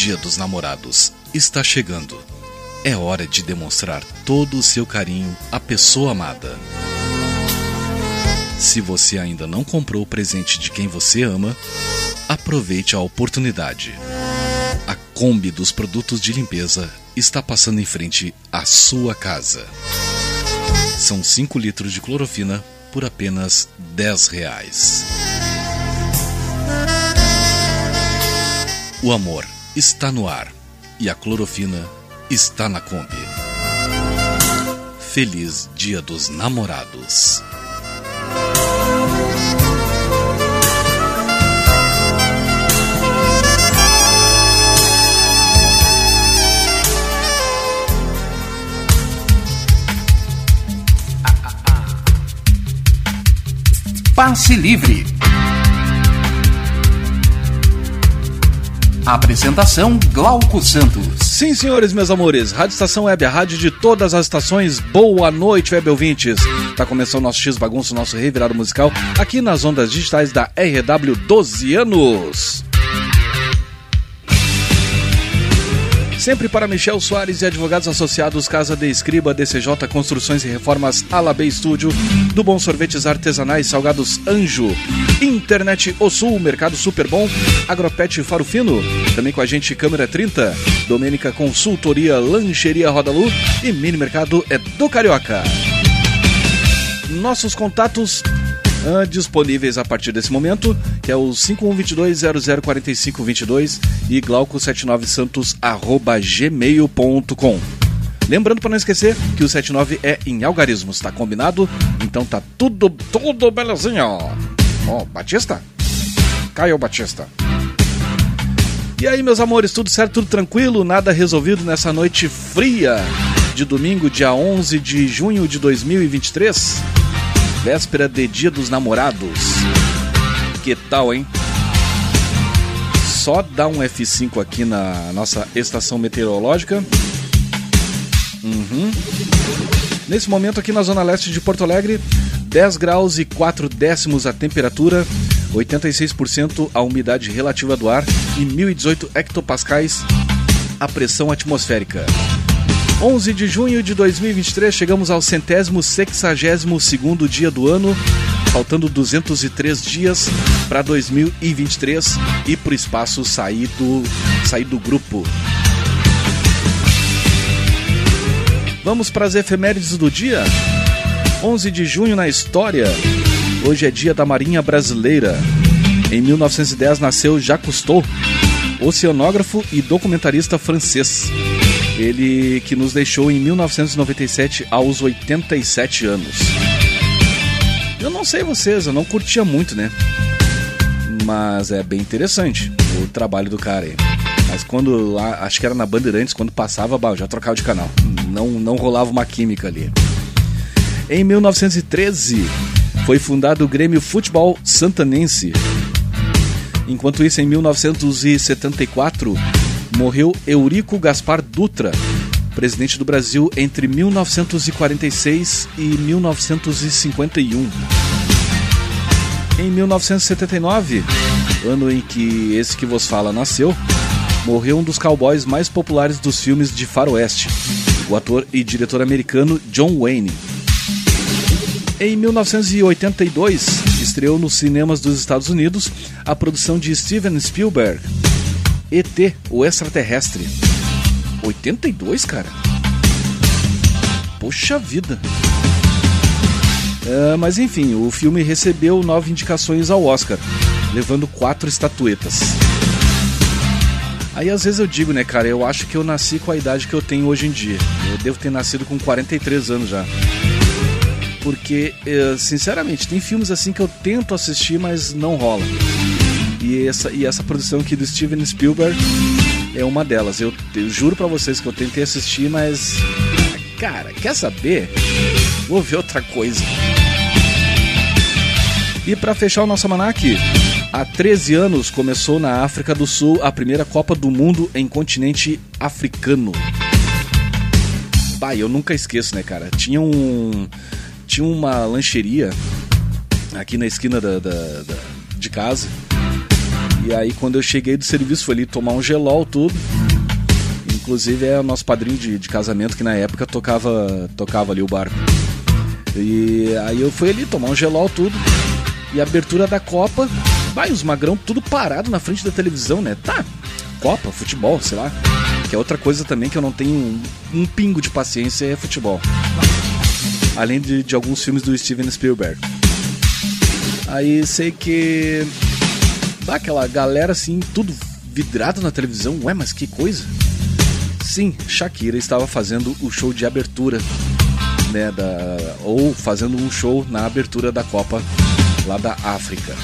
Dia dos Namorados está chegando. É hora de demonstrar todo o seu carinho à pessoa amada. Se você ainda não comprou o presente de quem você ama, aproveite a oportunidade. A Kombi dos produtos de limpeza está passando em frente à sua casa. São 5 litros de clorofina por apenas 10 reais. O amor está no ar e a clorofina está na Kombi. Feliz Dia dos Namorados. Passe Livre. Apresentação Glauco Santos. Sim, senhores, meus amores. Rádio Estação Web, a rádio de todas as estações. Boa noite, web ouvintes. Tá começando o nosso X Bagunço, nosso revirado musical, aqui nas ondas digitais da RW 12 anos. Sempre para Michel Soares e advogados associados Casa de Escriba, DCJ Construções e Reformas, Alabê Estúdio, do Bom Sorvetes Artesanais, Salgados Anjo, Internet O Sul, Mercado Super Bom, Agropet Faro Fino, também com a gente Câmera 30, Domênica Consultoria, Lancheria Rodalu e Mini Mercado é do Carioca. Nossos contatos uh, disponíveis a partir desse momento, que é o 5122-004522 e glauco79santos.gmail.com. Lembrando para não esquecer que o 79 é em algarismos, tá combinado? Então tá tudo, tudo belezinha, ó. Ó, Batista? Caio Batista. E aí, meus amores, tudo certo, tudo tranquilo? Nada resolvido nessa noite fria de domingo, dia 11 de junho de 2023? Véspera de Dia dos Namorados. Que tal, hein? Só dá um F5 aqui na nossa estação meteorológica. Uhum. Nesse momento aqui na zona leste de Porto Alegre, 10 graus e 4 décimos a temperatura, 86% a umidade relativa do ar e 1018 hectopascais a pressão atmosférica. 11 de junho de 2023, chegamos ao centésimo sexagésimo segundo dia do ano, faltando 203 dias para 2023 e para o espaço sair do, sair do grupo. Vamos para as efemérides do dia? 11 de junho na história. Hoje é dia da Marinha Brasileira. Em 1910 nasceu Jacques Cousteau, oceanógrafo e documentarista francês. Ele que nos deixou em 1997 aos 87 anos. Eu não sei vocês, eu não curtia muito, né? Mas é bem interessante o trabalho do cara aí. Mas quando lá, acho que era na Bandeirantes, quando passava, bah, já trocava de canal. Não, não rolava uma química ali. Em 1913, foi fundado o Grêmio Futebol Santanense. Enquanto isso, em 1974, morreu Eurico Gaspar Dutra, presidente do Brasil entre 1946 e 1951. Em 1979, ano em que esse que vos fala nasceu, morreu um dos cowboys mais populares dos filmes de faroeste, o ator e diretor americano John Wayne. Em 1982, estreou nos cinemas dos Estados Unidos a produção de Steven Spielberg, ET, o extraterrestre. 82, cara? Poxa vida. Uh, mas enfim, o filme recebeu nove indicações ao Oscar, levando quatro estatuetas. Aí às vezes eu digo, né, cara, eu acho que eu nasci com a idade que eu tenho hoje em dia. Eu devo ter nascido com 43 anos já. Porque, eh, sinceramente, tem filmes assim que eu tento assistir, mas não rola. E essa, e essa produção aqui do Steven Spielberg é uma delas. Eu, eu juro para vocês que eu tentei assistir, mas. Cara, quer saber? Vou ver outra coisa. E para fechar o nosso almanac, há 13 anos começou na África do Sul a primeira Copa do Mundo em continente africano. Bah, eu nunca esqueço, né, cara? Tinha um. Tinha uma lancheria aqui na esquina da, da, da de casa. E aí quando eu cheguei do serviço foi ali tomar um gelol, tudo. Inclusive é o nosso padrinho de, de casamento que na época tocava, tocava ali o barco. E aí eu fui ali tomar um gelol, tudo. E a abertura da Copa, vai, os magrão tudo parado na frente da televisão, né? Tá, Copa, futebol, sei lá. Que é outra coisa também que eu não tenho um, um pingo de paciência é futebol. Além de, de alguns filmes do Steven Spielberg. Aí sei que. Aquela galera assim, tudo vidrado na televisão. Ué, mas que coisa? Sim, Shakira estava fazendo o show de abertura, né? Da, ou fazendo um show na abertura da Copa lá da África.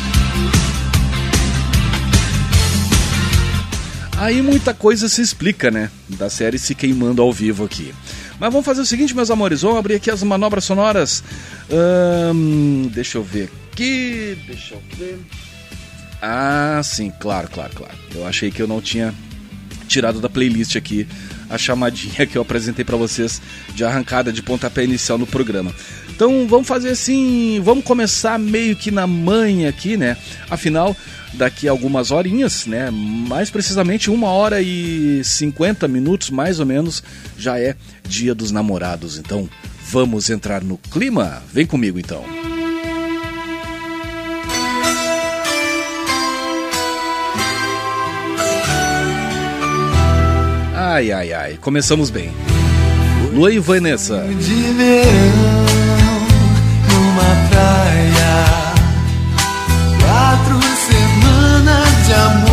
Aí muita coisa se explica, né? Da série se queimando ao vivo aqui. Mas vamos fazer o seguinte, meus amores, vamos abrir aqui as manobras sonoras. Hum, deixa eu ver aqui. Deixa eu ver. Ah, sim, claro, claro, claro. Eu achei que eu não tinha tirado da playlist aqui a chamadinha que eu apresentei para vocês de arrancada de pontapé inicial no programa. Então vamos fazer assim, vamos começar meio que na manha aqui, né? Afinal, daqui a algumas horinhas, né? Mais precisamente uma hora e 50 minutos, mais ou menos, já é dia dos namorados. Então vamos entrar no clima? Vem comigo então. Ai, ai, ai, começamos bem. Lua e Vanessa. De verão, numa praia, quatro semanas de amor,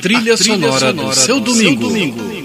trilha, sonora, sonora do seu domingo. Seu domingo.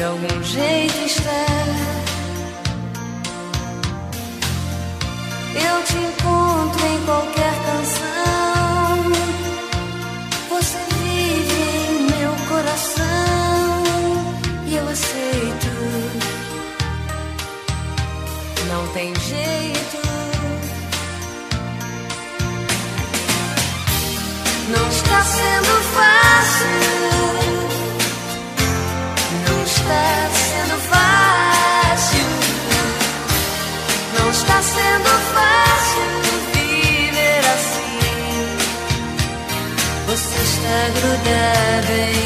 de algum jeito está. the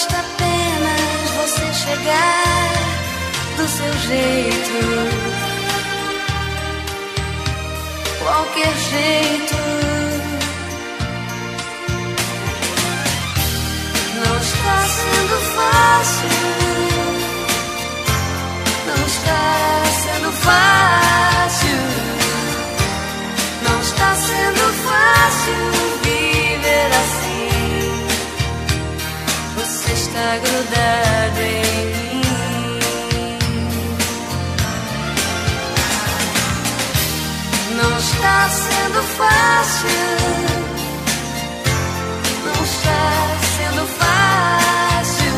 Basta apenas você chegar do seu jeito. Qualquer jeito. Não está sendo fácil. Não está sendo fácil. Não está sendo fácil. está grudado em mim. Não está sendo fácil. Não está sendo fácil.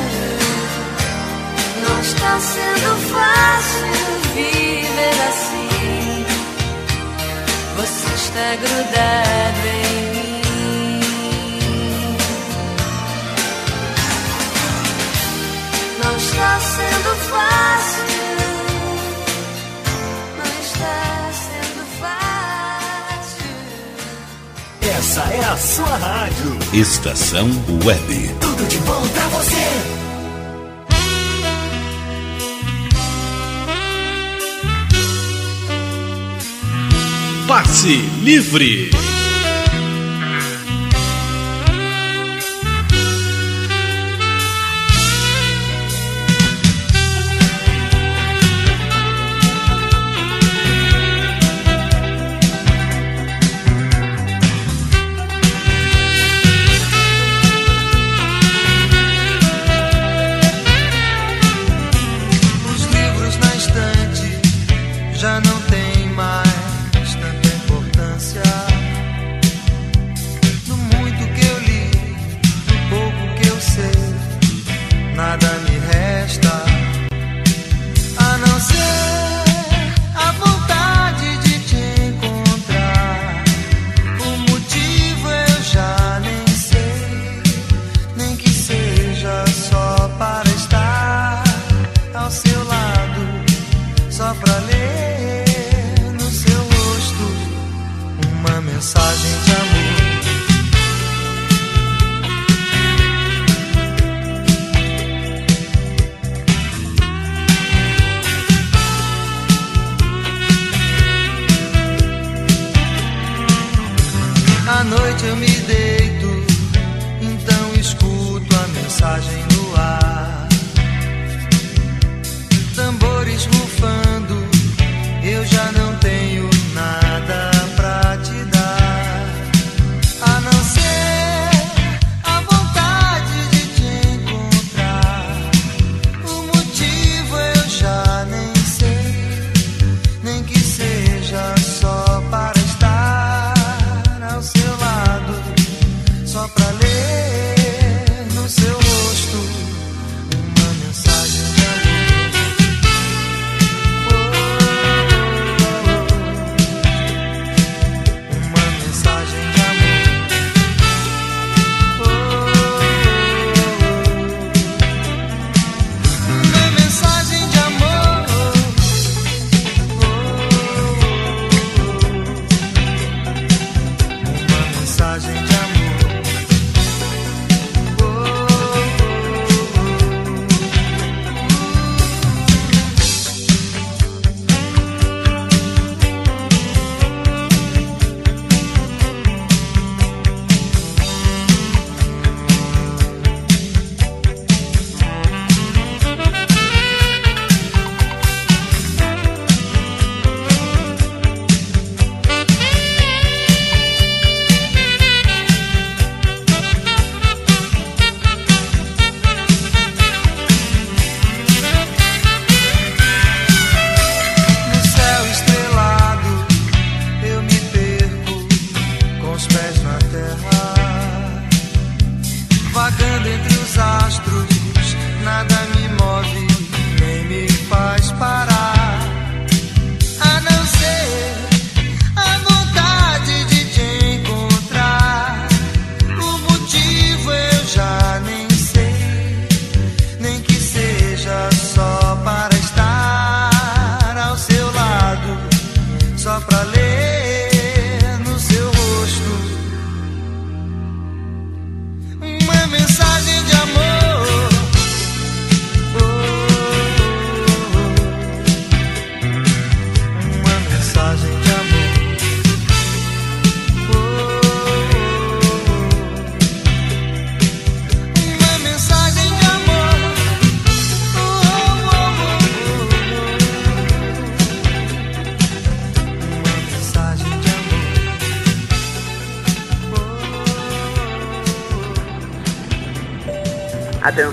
Não está sendo fácil viver assim. Você está grudado em mim. Essa é a sua rádio. Estação Web. Tudo de bom para você. Passe Livre.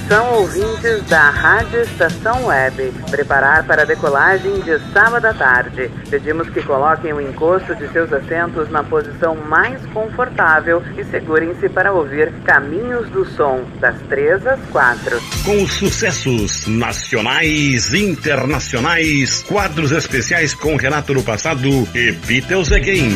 Atenção ouvintes da Rádio Estação Web. Preparar para a decolagem de sábado à tarde. Pedimos que coloquem o encosto de seus assentos na posição mais confortável e segurem-se para ouvir Caminhos do Som, das 3 às 4. Com os sucessos nacionais, internacionais, quadros especiais com Renato no passado e Beatles Again.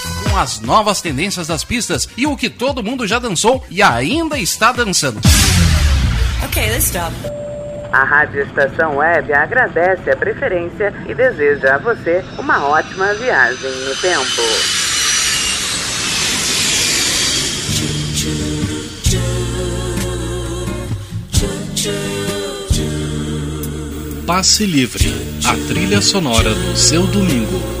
com as novas tendências das pistas e o que todo mundo já dançou e ainda está dançando. Ok, let's stop. A Rádio Estação Web agradece a preferência e deseja a você uma ótima viagem no tempo. Passe Livre, a trilha sonora do seu domingo.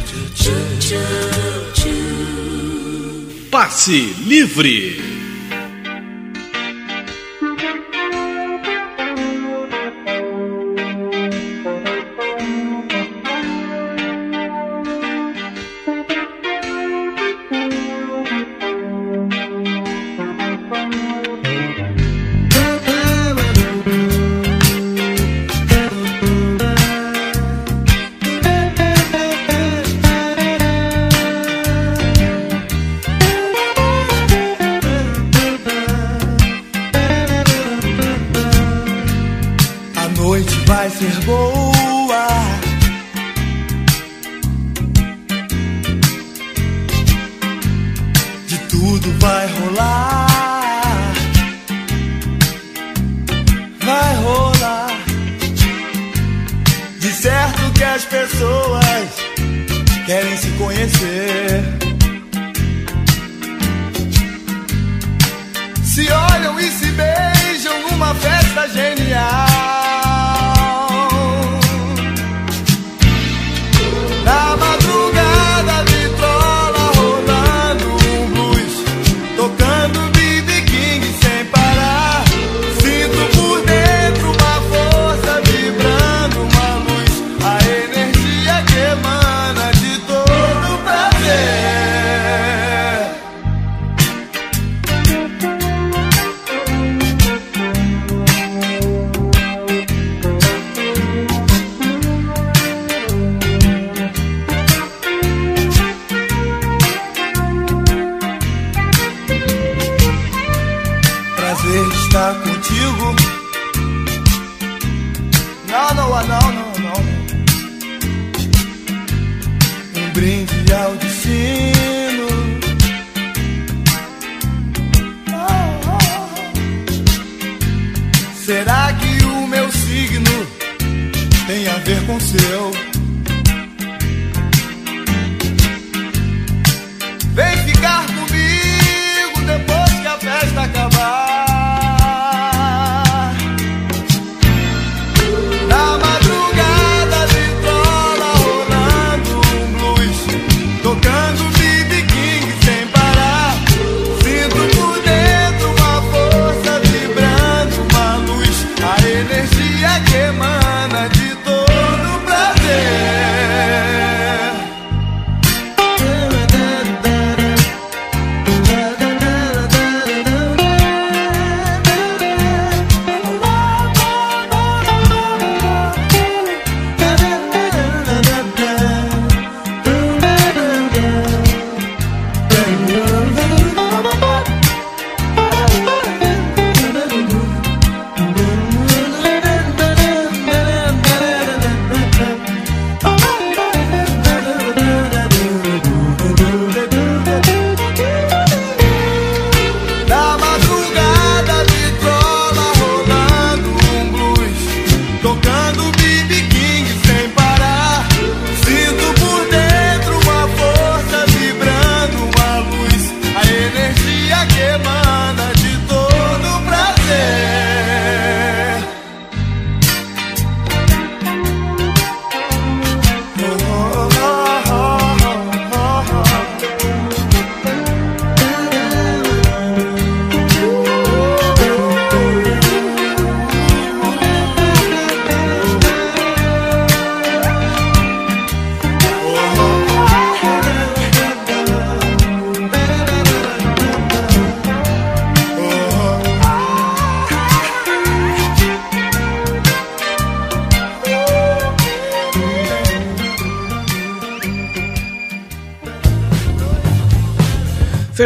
Passe livre.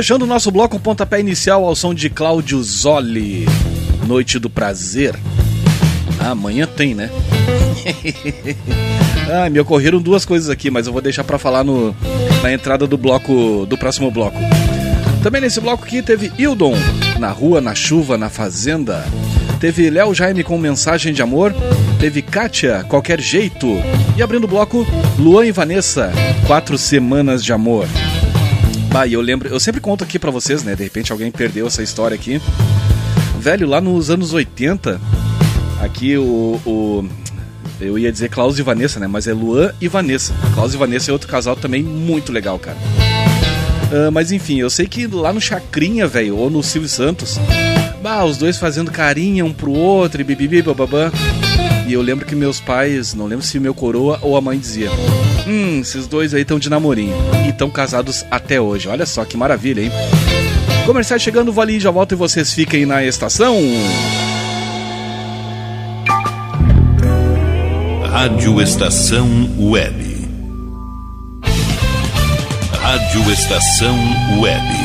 Fechando o nosso bloco, pontapé inicial ao som de Cláudio Zoli. Noite do Prazer. Ah, amanhã tem, né? ah, me ocorreram duas coisas aqui, mas eu vou deixar para falar no, na entrada do bloco do próximo bloco. Também nesse bloco aqui teve Hildon, na rua, na chuva, na fazenda. Teve Léo Jaime com mensagem de amor. Teve Kátia, qualquer jeito. E abrindo o bloco, Luan e Vanessa, quatro semanas de amor. Bah, eu lembro, eu sempre conto aqui para vocês, né? De repente alguém perdeu essa história aqui. Velho, lá nos anos 80, aqui o, o eu ia dizer Klaus e Vanessa, né? Mas é Luan e Vanessa. Klaus e Vanessa é outro casal também muito legal, cara. Uh, mas enfim, eu sei que lá no Chacrinha, velho, ou no Silvio Santos, bah, os dois fazendo carinha um pro outro e bibibi bababá. Eu lembro que meus pais, não lembro se meu coroa ou a mãe dizia: Hum, esses dois aí estão de namorinho. E estão casados até hoje. Olha só que maravilha, hein? Comercial chegando, vou ali, já volto e vocês fiquem na estação. Rádio Estação Web. Rádio Estação Web.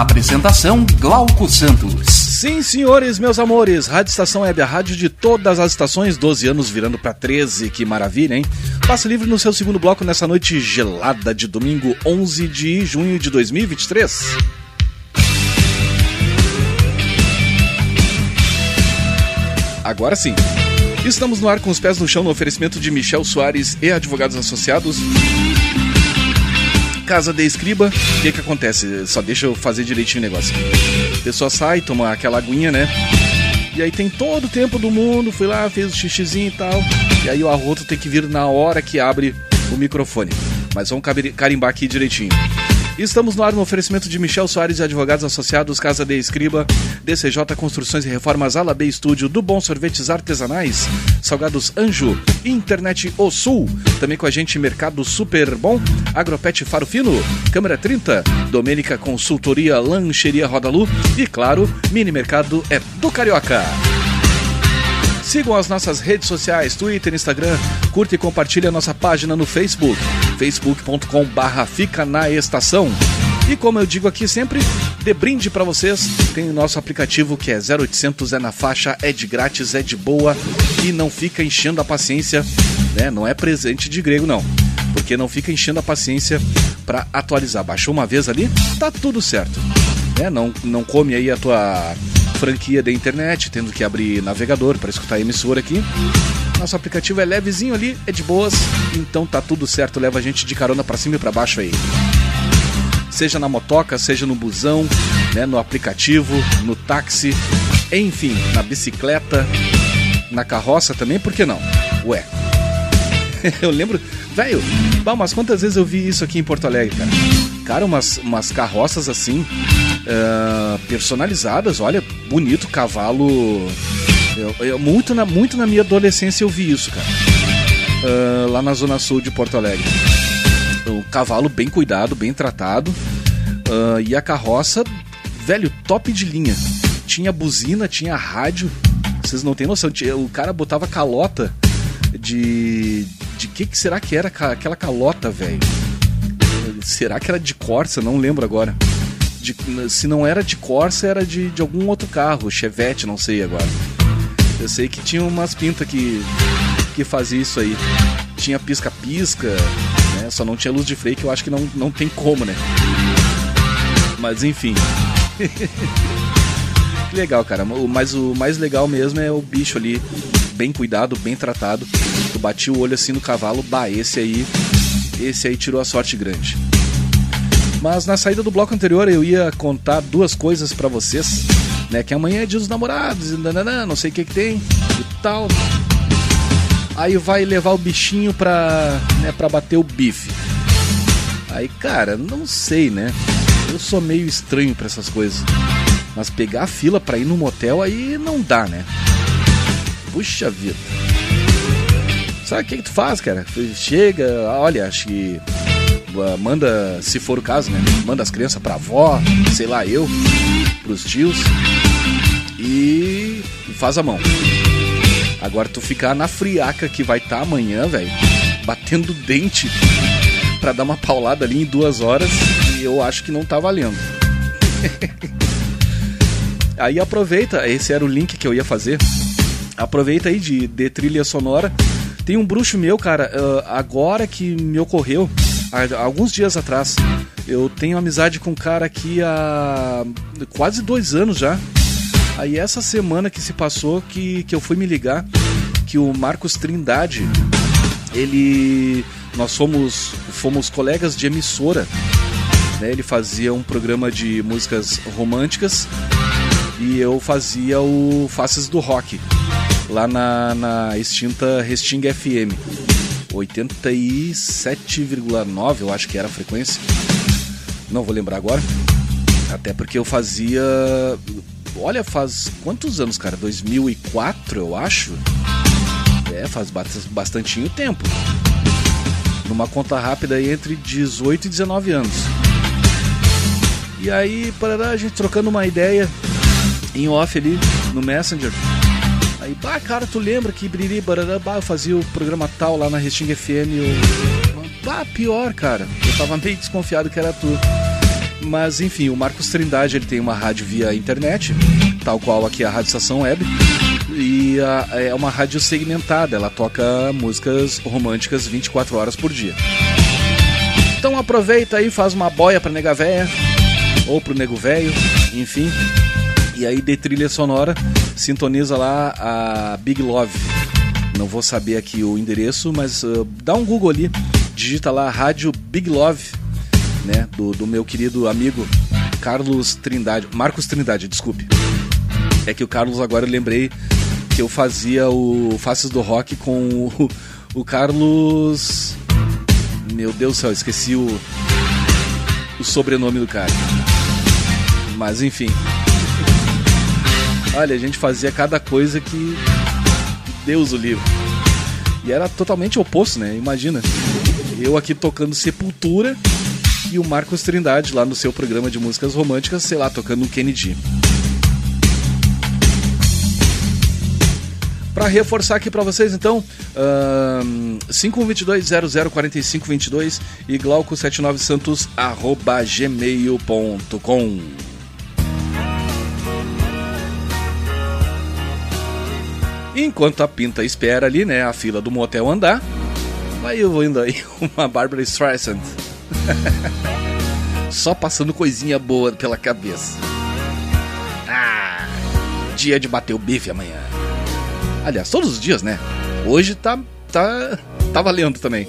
Apresentação Glauco Santos. Sim, senhores, meus amores, Rádio Estação Web, a rádio de todas as estações, 12 anos virando para 13, que maravilha, hein? Passe livre no seu segundo bloco nessa noite gelada de domingo 11 de junho de 2023. Agora sim. Estamos no ar com os pés no chão no oferecimento de Michel Soares e advogados associados. Casa de escriba, o que que acontece? Só deixa eu fazer direitinho o negócio. A pessoa sai, toma aquela aguinha, né? E aí tem todo o tempo do mundo, fui lá, fez o xixizinho e tal. E aí o arroto tem que vir na hora que abre o microfone. Mas vamos carimbar aqui direitinho. Estamos no ar no oferecimento de Michel Soares e Advogados Associados, Casa de Escriba, DCJ Construções e Reformas Ala B Estúdio, do Bom Sorvetes Artesanais, Salgados Anjo, Internet O Sul, também com a gente Mercado Super Bom, Agropet Faro Fino, Câmara 30, Domênica Consultoria Lancheria Rodalu e, claro, Mini Mercado é do Carioca. Sigam as nossas redes sociais, Twitter, Instagram, curta e compartilhe a nossa página no Facebook, facebook.com barra fica na estação. E como eu digo aqui sempre, de brinde para vocês, tem o nosso aplicativo que é 0800, é na faixa, é de grátis, é de boa e não fica enchendo a paciência, né? Não é presente de grego não, porque não fica enchendo a paciência para atualizar. Baixou uma vez ali, tá tudo certo. Né? Não, não come aí a tua franquia da internet, tendo que abrir navegador para escutar a emissora aqui. Nosso aplicativo é levezinho ali, é de boas, então tá tudo certo, leva a gente de carona para cima e para baixo aí. Seja na motoca, seja no busão, né, no aplicativo, no táxi, enfim, na bicicleta, na carroça também, por que não? Ué. eu lembro, velho, mas quantas vezes eu vi isso aqui em Porto Alegre, cara? Cara, umas, umas carroças assim, uh, personalizadas, olha, bonito, cavalo. Eu, eu, muito, na, muito na minha adolescência eu vi isso, cara. Uh, lá na zona sul de Porto Alegre. O cavalo bem cuidado, bem tratado. Uh, e a carroça, velho, top de linha. Tinha buzina, tinha rádio. Vocês não têm noção. O cara botava calota de. De que, que será que era aquela calota, velho? Será que era de Corsa? Não lembro agora. De, se não era de Corsa, era de, de algum outro carro, Chevette, não sei agora. Eu sei que tinha umas pintas que, que fazia isso aí. Tinha pisca-pisca, né? Só não tinha luz de freio, que eu acho que não, não tem como, né? Mas enfim. que legal, cara. Mas o mais legal mesmo é o bicho ali, bem cuidado, bem tratado. Tu bati o olho assim no cavalo, bah, esse aí. Esse aí tirou a sorte grande. Mas na saída do bloco anterior eu ia contar duas coisas para vocês, né? Que amanhã é dia dos namorados, e nananã, não sei o que que tem e tal. Aí vai levar o bichinho pra, né, pra bater o bife. Aí, cara, não sei, né? Eu sou meio estranho para essas coisas. Mas pegar a fila pra ir no motel aí não dá, né? Puxa vida. Sabe o que, que tu faz, cara? Chega, olha, acho que manda, se for o caso, né? Manda as crianças pra avó, sei lá, eu, pros tios e faz a mão. Agora tu ficar na friaca que vai estar tá amanhã, velho, batendo dente para dar uma paulada ali em duas horas, eu acho que não tá valendo. aí aproveita, esse era o link que eu ia fazer. Aproveita aí de, de trilha sonora. Tem um bruxo meu, cara, agora que me ocorreu, alguns dias atrás. Eu tenho amizade com um cara aqui há quase dois anos já. Aí essa semana que se passou que, que eu fui me ligar que o Marcos Trindade, ele. Nós fomos, fomos colegas de emissora. Né? Ele fazia um programa de músicas românticas e eu fazia o Faces do Rock lá na, na extinta Resting FM. 87,9 eu acho que era a frequência. Não vou lembrar agora. Até porque eu fazia olha, faz quantos anos, cara? 2004, eu acho. É, faz bastante tempo. Numa conta rápida entre 18 e 19 anos. E aí, para a gente trocando uma ideia em off ali no Messenger. Bah, cara, tu lembra que Briri, barará, bah, eu fazia o programa tal lá na Resting FM. Eu... Bah, pior, cara. Eu tava meio desconfiado que era tu. Mas enfim, o Marcos Trindade ele tem uma rádio via internet, tal qual aqui a Rádio Estação Web, e a, é uma rádio segmentada, ela toca músicas românticas 24 horas por dia. Então aproveita aí, faz uma boia pra nega véia, ou pro nego velho, enfim. E aí de trilha sonora, sintoniza lá a Big Love. Não vou saber aqui o endereço, mas uh, dá um Google ali, digita lá Rádio Big Love né, do, do meu querido amigo Carlos Trindade, Marcos Trindade, desculpe. É que o Carlos agora eu lembrei que eu fazia o Faces do Rock com o, o Carlos. Meu Deus do céu, esqueci o, o sobrenome do cara. Mas enfim. Olha, a gente fazia cada coisa que Deus o livre. E era totalmente oposto, né? Imagina. Eu aqui tocando Sepultura e o Marcos Trindade lá no seu programa de músicas românticas, sei lá, tocando um Kennedy. Para reforçar aqui para vocês, então, uh, 5122-004522 e glauco79santos Enquanto a pinta espera ali, né, a fila do motel andar, vai eu indo aí uma Barbara Streisand. Só passando coisinha boa pela cabeça. Ah, dia de bater o bife amanhã. Aliás, todos os dias, né? Hoje tá tá tá valendo também.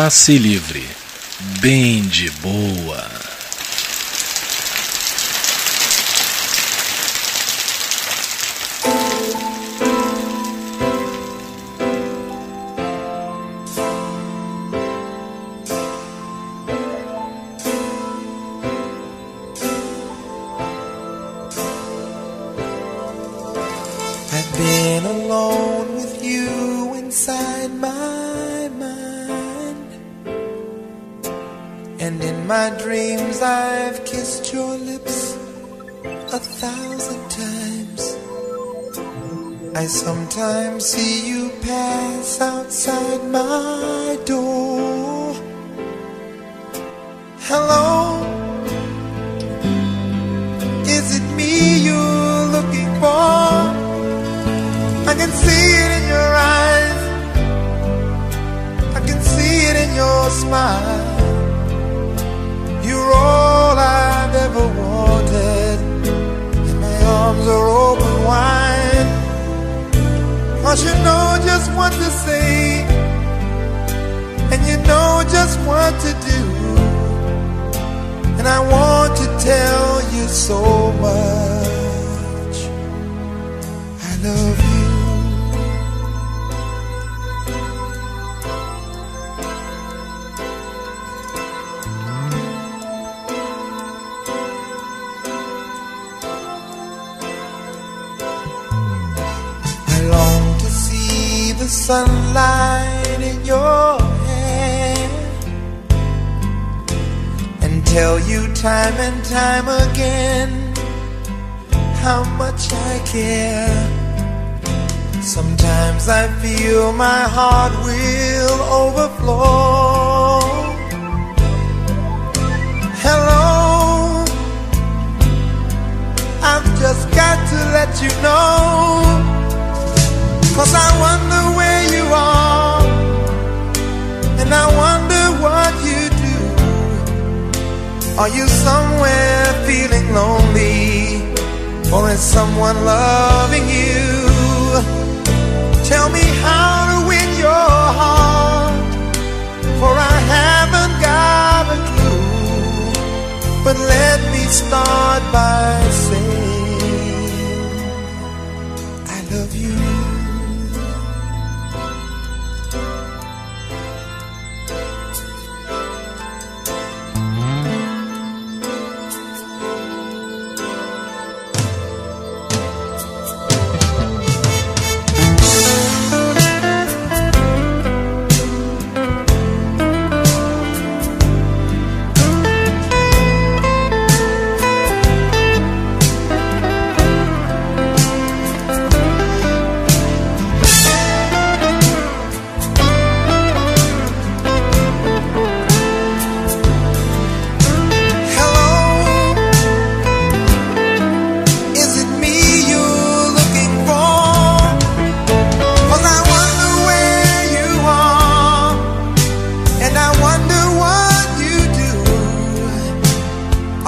passe livre, bem de boa.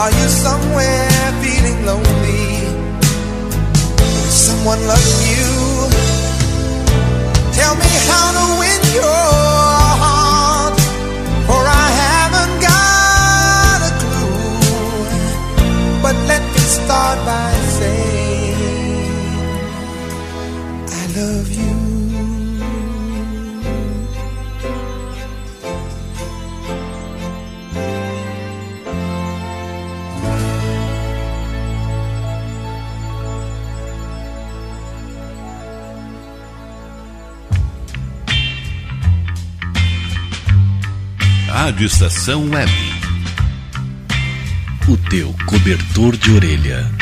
Are you somewhere feeling lonely? Someone loving you. Tell me how to win your Rádio Estação Web. O teu cobertor de orelha.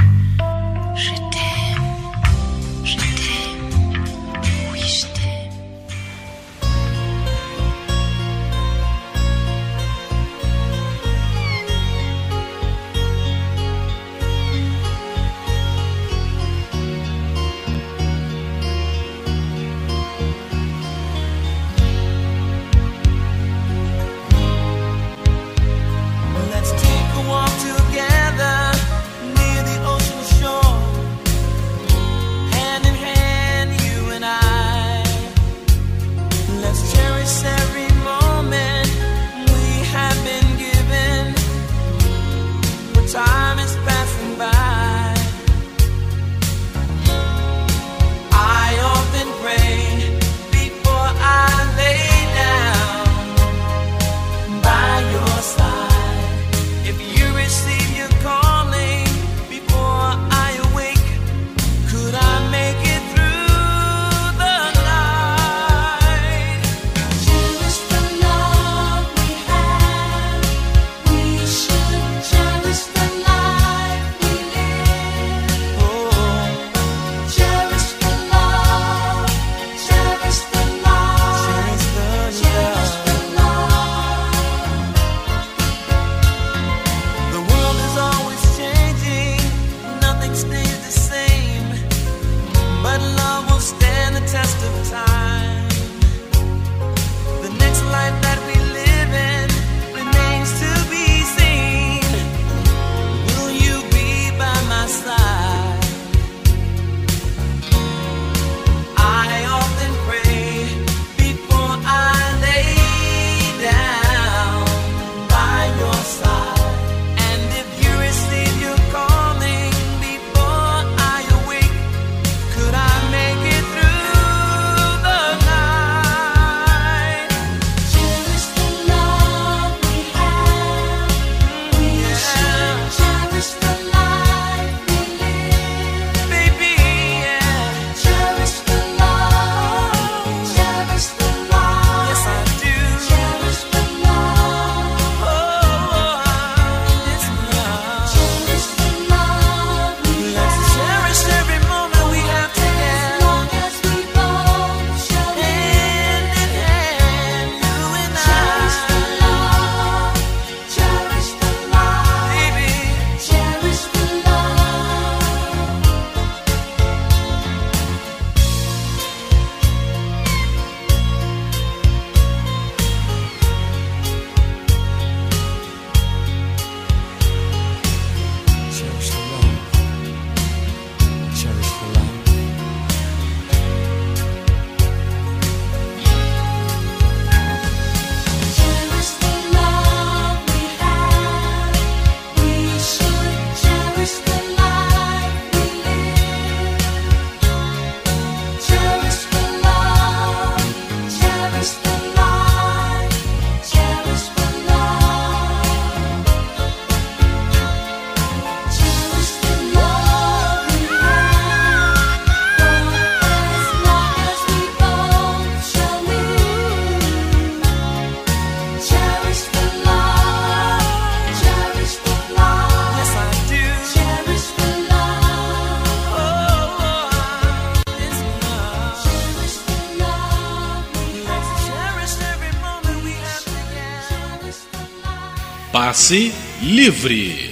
Passe Livre.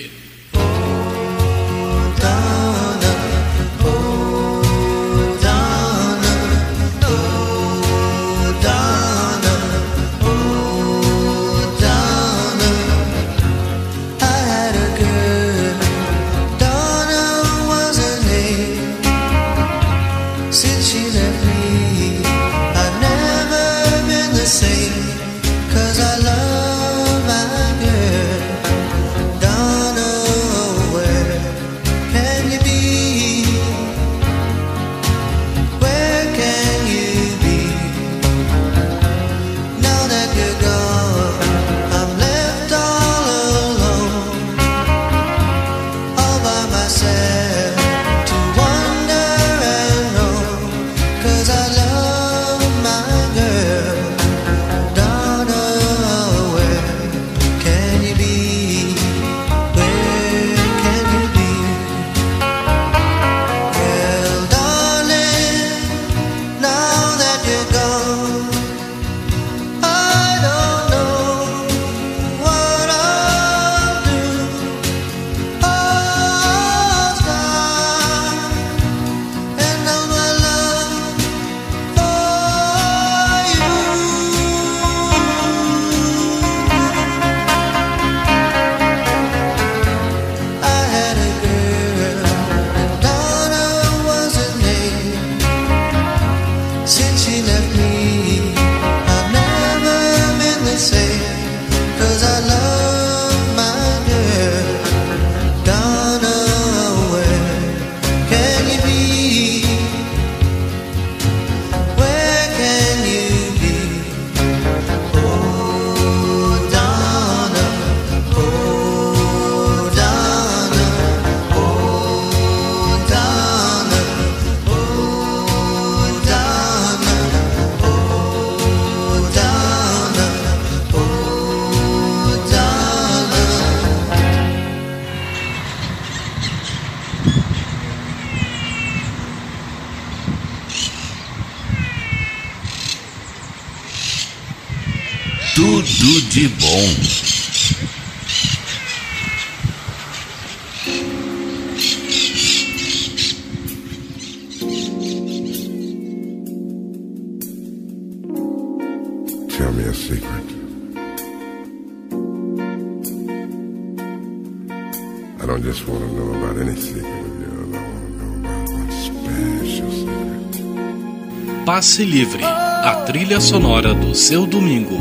Just want to know about any secret of yours. I want to know about one special secret. Passe Livre, a trilha sonora do seu domingo.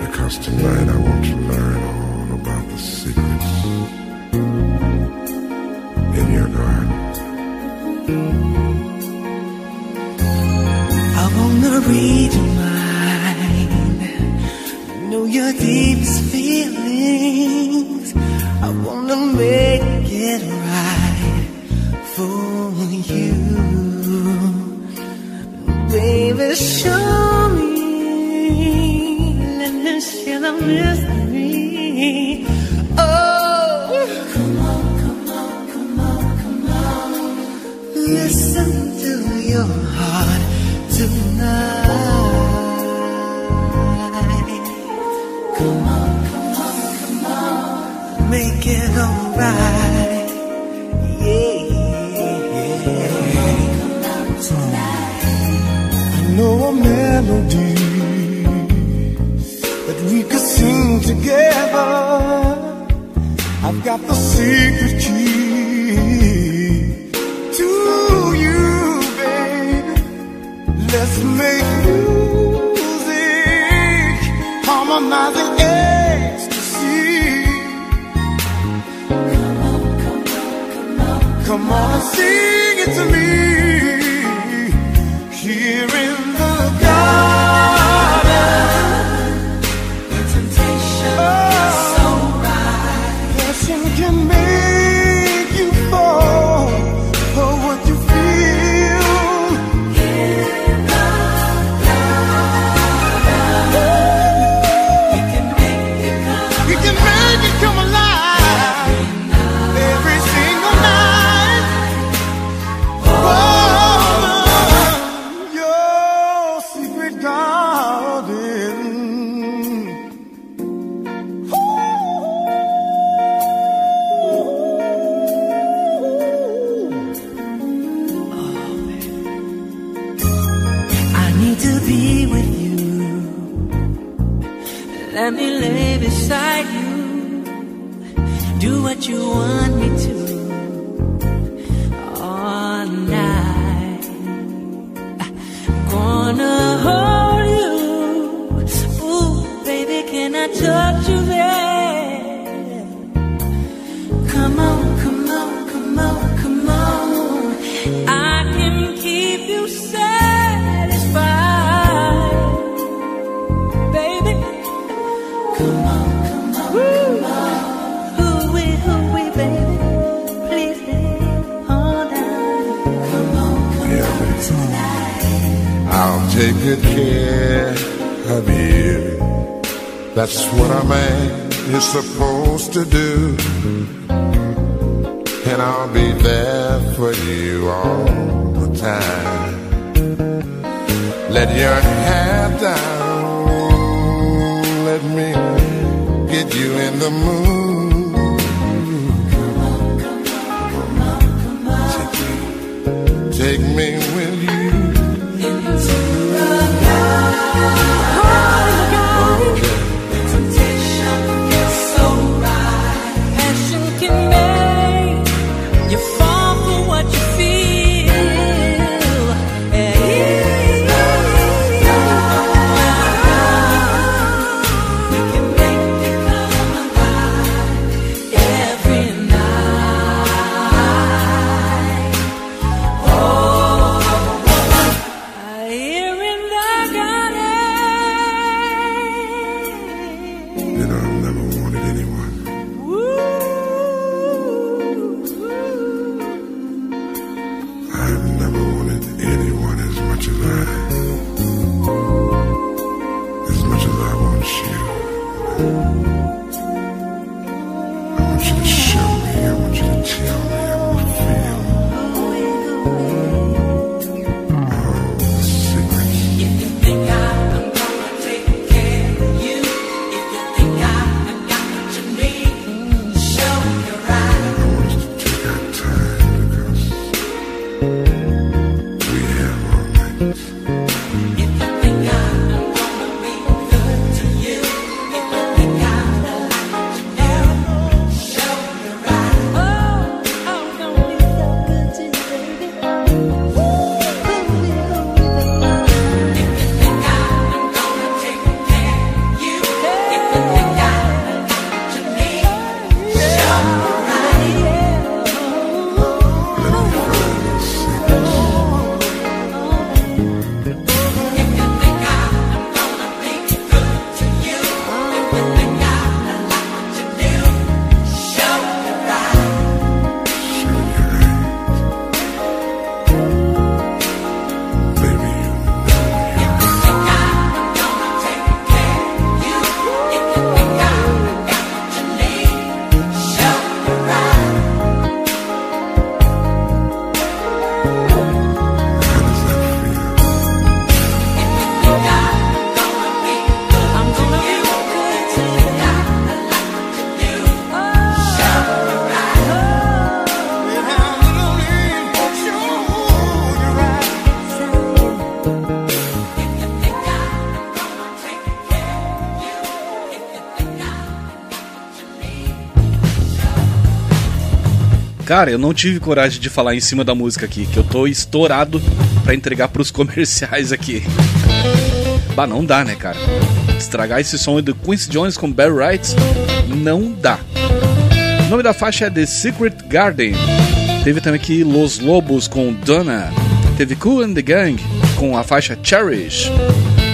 Because tonight I want to learn all about the secrets in your garden. I wanna read your mind, know your deepest feelings. Wanna make it right for you, baby. Show me, let me share the mystery. Got the secret key to you, baby. Let's make music, harmonizing ecstasy. Come on and sing it to Cara, eu não tive coragem de falar em cima da música aqui, que eu tô estourado pra entregar pros comerciais aqui. Bah, não dá, né, cara? Estragar esse som do Quincy Jones com Barry Wright não dá. O nome da faixa é The Secret Garden. Teve também aqui Los Lobos com Donna. Teve Cool and the Gang com a faixa Cherish.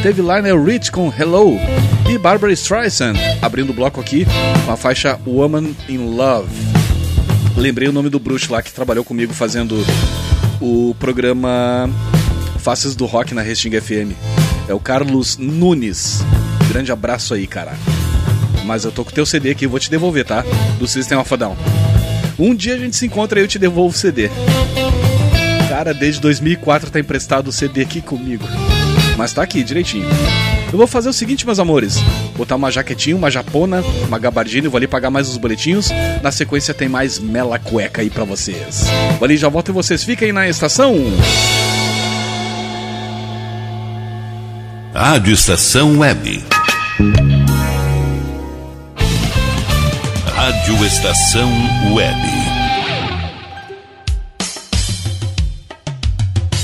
Teve Lionel Rich com Hello. E Barbara Streisand abrindo o bloco aqui com a faixa Woman in Love. Lembrei o nome do bruxo lá que trabalhou comigo fazendo o programa Faces do Rock na Resting FM. É o Carlos Nunes. Grande abraço aí, cara. Mas eu tô com o teu CD aqui, vou te devolver, tá? Do System of. Um dia a gente se encontra e eu te devolvo o CD. Cara, desde 2004 tá emprestado o CD aqui comigo. Mas tá aqui, direitinho. Eu vou fazer o seguinte, meus amores. Botar uma jaquetinha, uma japona, uma gabardina e vou ali pagar mais os boletinhos. Na sequência tem mais mela cueca aí pra vocês. Vou ali, já volto e vocês fiquem na estação. Rádio Estação Web. Rádio Estação Web.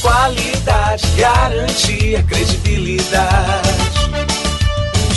Qualidade, garantia, credibilidade.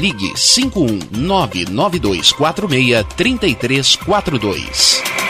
ligue 51992463342.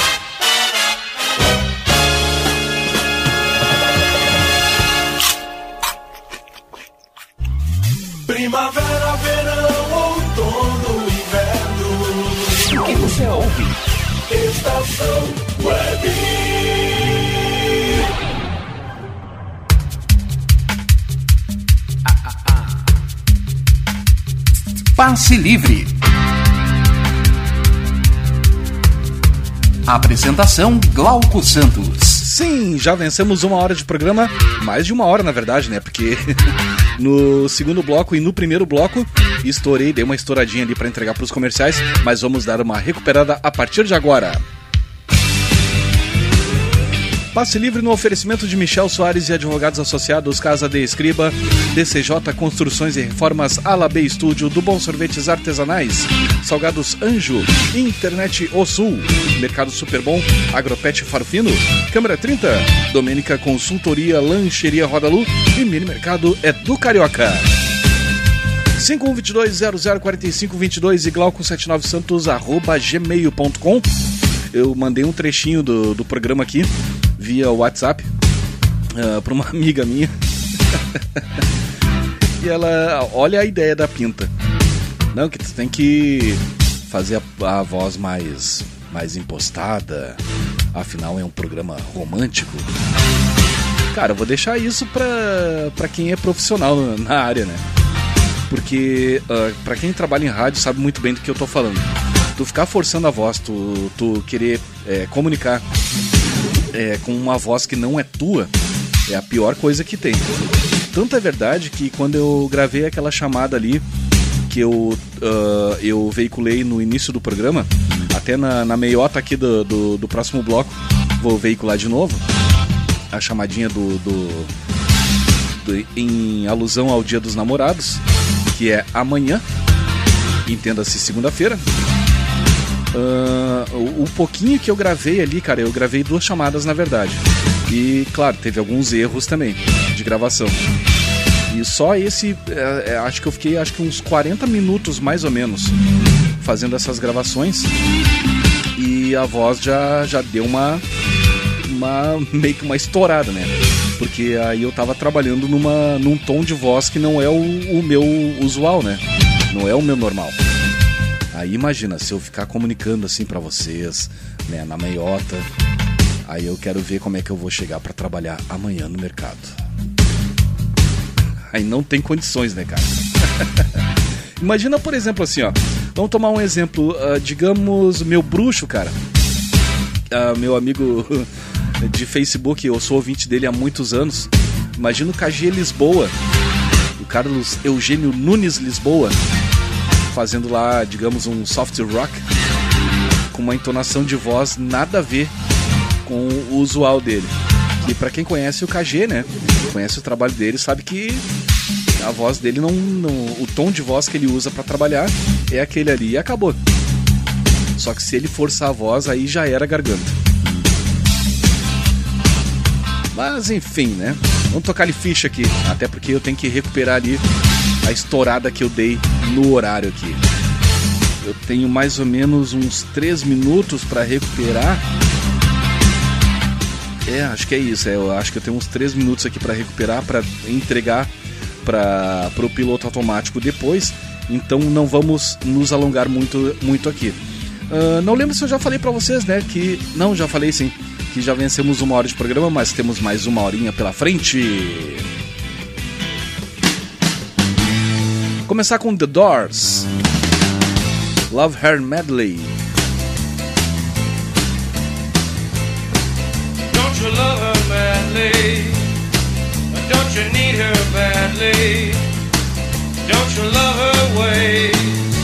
Passe Livre. Apresentação Glauco Santos. Sim, já vencemos uma hora de programa, mais de uma hora na verdade, né? Porque no segundo bloco e no primeiro bloco estourei, dei uma estouradinha ali para entregar para os comerciais, mas vamos dar uma recuperada a partir de agora. Passe livre no oferecimento de Michel Soares e advogados associados Casa de Escriba, DCJ Construções e Reformas, Ala B Estúdio, do Bom Sorvetes Artesanais, Salgados Anjo, Internet O Sul, Mercado Super Bom, Agropet Farfino, Câmara 30, Domênica Consultoria, Lancheria Rodalu e Mini Mercado é do Carioca. 5122-004522 e glauco79santos arroba gmail.com Eu mandei um trechinho do, do programa aqui via WhatsApp uh, para uma amiga minha. e ela, olha a ideia da pinta. Não, que tu tem que fazer a, a voz mais, mais impostada. Afinal, é um programa romântico. Cara, eu vou deixar isso pra quem é profissional na área, né? Porque uh, quem trabalha em rádio sabe muito bem do que eu tô falando. Tu ficar forçando a voz, tu, tu querer é, comunicar é, com uma voz que não é tua, é a pior coisa que tem. Tanto é verdade que quando eu gravei aquela chamada ali que eu, ah, eu veiculei no início do programa, até na, na meiota aqui do, do, do próximo bloco, vou veicular de novo a chamadinha do, do, do- em alusão ao Dia dos Namorados, que é amanhã, entenda-se segunda-feira. Ah, o, o pouquinho que eu gravei ali, cara, eu gravei duas chamadas na verdade. E claro, teve alguns erros também de gravação. E só esse, é, é, acho que eu fiquei acho que uns 40 minutos mais ou menos fazendo essas gravações. E a voz já, já deu uma, uma meio que uma estourada, né? Porque aí eu tava trabalhando numa, num tom de voz que não é o, o meu usual, né? Não é o meu normal. Aí imagina, se eu ficar comunicando assim pra vocês, né, na meiota, aí eu quero ver como é que eu vou chegar pra trabalhar amanhã no mercado. Aí não tem condições, né, cara? imagina, por exemplo, assim, ó. Vamos tomar um exemplo, ah, digamos, meu bruxo, cara. Ah, meu amigo de Facebook, eu sou ouvinte dele há muitos anos. Imagina o KG Lisboa, o Carlos Eugênio Nunes Lisboa, fazendo lá, digamos, um soft rock com uma entonação de voz nada a ver com o usual dele. E pra quem conhece o KG, né? Conhece o trabalho dele, sabe que a voz dele não, não o tom de voz que ele usa pra trabalhar é aquele ali e acabou. Só que se ele forçar a voz, aí já era garganta. Mas enfim, né? Vamos tocar ali ficha aqui, até porque eu tenho que recuperar ali a estourada que eu dei no horário aqui. Eu tenho mais ou menos uns 3 minutos para recuperar. É, acho que é isso. é, eu acho que eu tenho uns 3 minutos aqui para recuperar, para entregar para o piloto automático depois. Então não vamos nos alongar muito, muito aqui. Ah, não lembro se eu já falei para vocês, né? Que. Não, já falei sim. Que já vencemos uma hora de programa, mas temos mais uma horinha pela frente. Começar com The Doors. Love Her Medley. Don't you love her badly? Don't you need her badly? Don't you love her ways?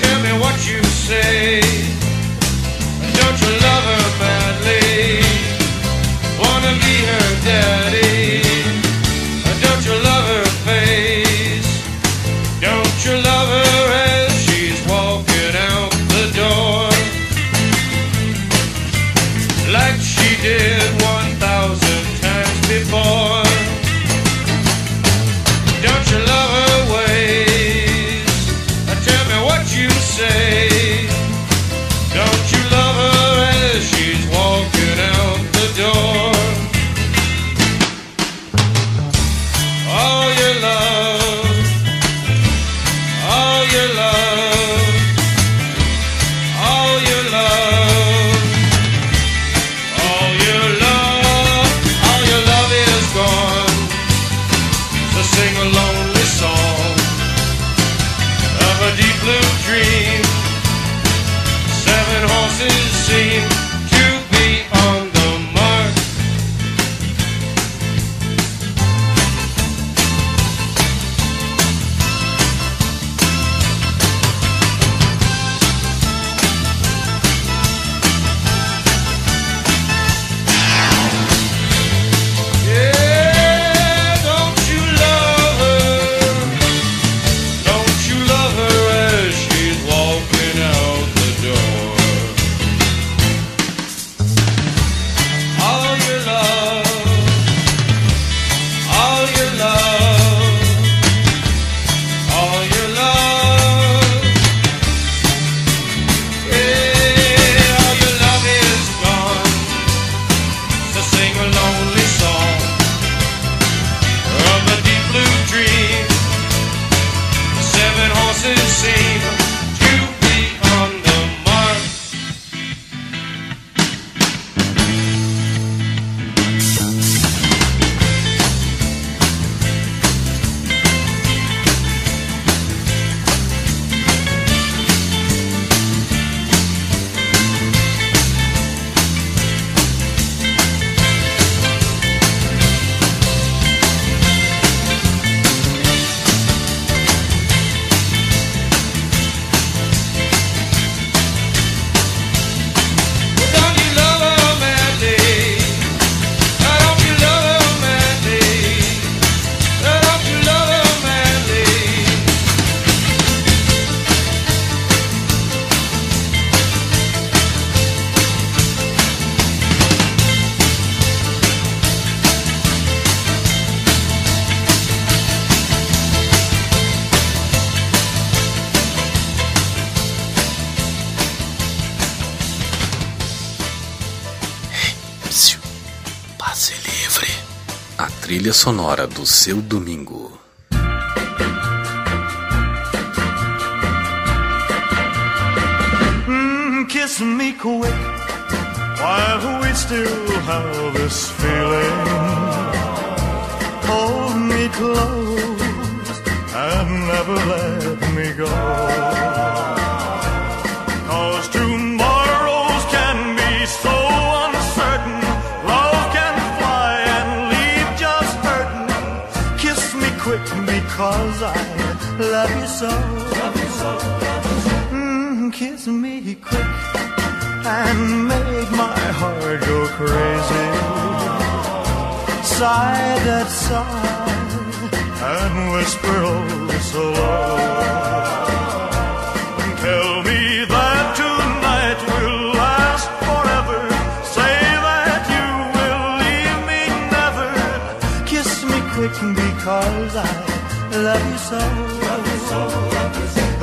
Tell me what you say. Don't you love her badly? Wanna be her daddy? Sonora do seu domingo. Mm, kiss me quick while we still have this feeling. Hold me close and never let me go. Crazy. Sigh that sigh and whisper oh so low. Tell me that tonight will last forever. Say that you will leave me never. Kiss me quick because I love you so.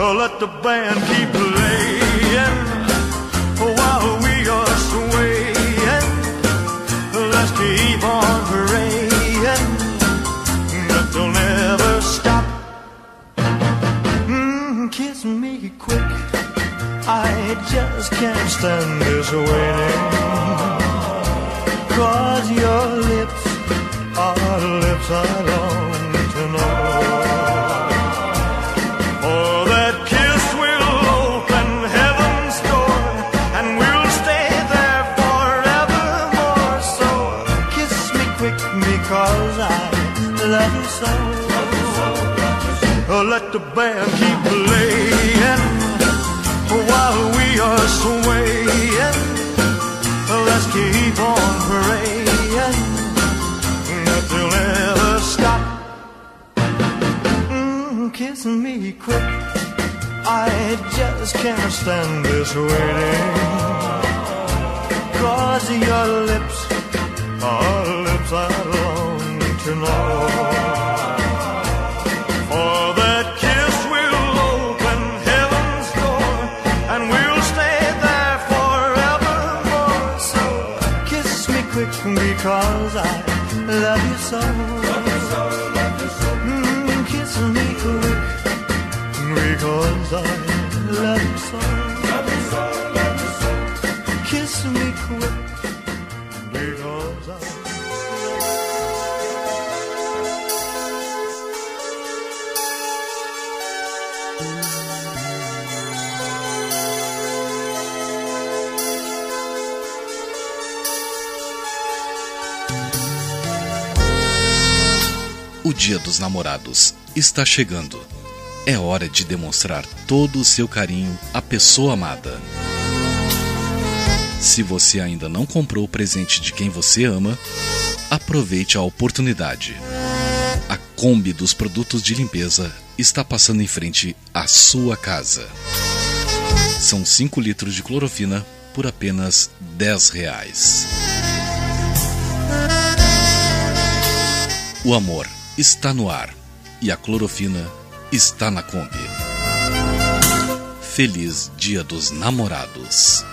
Oh, let the band keep playing keep on praying that they'll never stop. Mm, kiss me quick. I just can't stand this waiting. Cause your lips are lips I long let the band keep playing while we are swaying. Let's keep on praying they'll never stop. Mm, kiss me quick. I just can't stand this waiting. Cause your lips are lips I long to know. Because I love you so. Mm, kiss me quick because I love you so. Dia dos Namorados está chegando. É hora de demonstrar todo o seu carinho à pessoa amada. Se você ainda não comprou o presente de quem você ama, aproveite a oportunidade. A Kombi dos produtos de limpeza está passando em frente à sua casa. São 5 litros de clorofina por apenas 10 reais. O amor está no ar e a clorofina está na Kombi. Feliz Dia dos Namorados.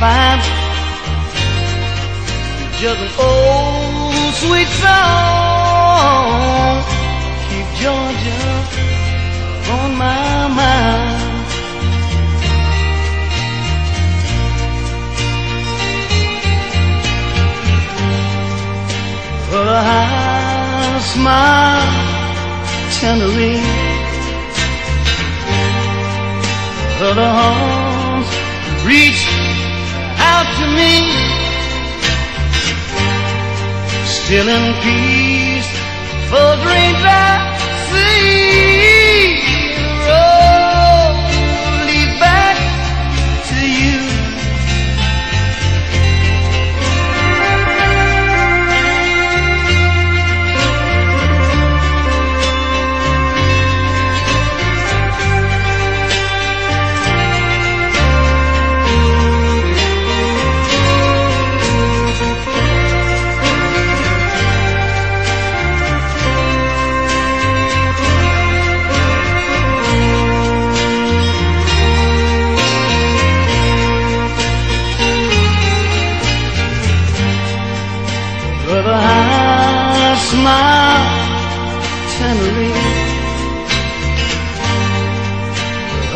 Find. Just an old sweet song, keep Georgia on my mind. I smile tenderly. Other arms reach out to me, still in peace for dreams I see. Smile tenderly.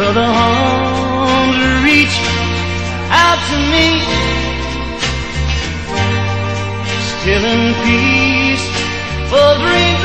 Other arms reach out to me, still in peace for dreams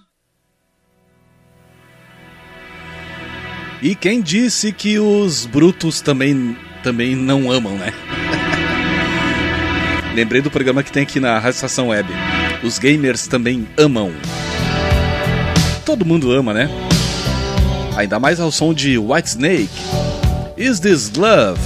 E quem disse que os brutos também, também não amam, né? Lembrei do programa que tem aqui na Rádio Web. Os gamers também amam. Todo mundo ama, né? Ainda mais ao som de Whitesnake. Is This Love?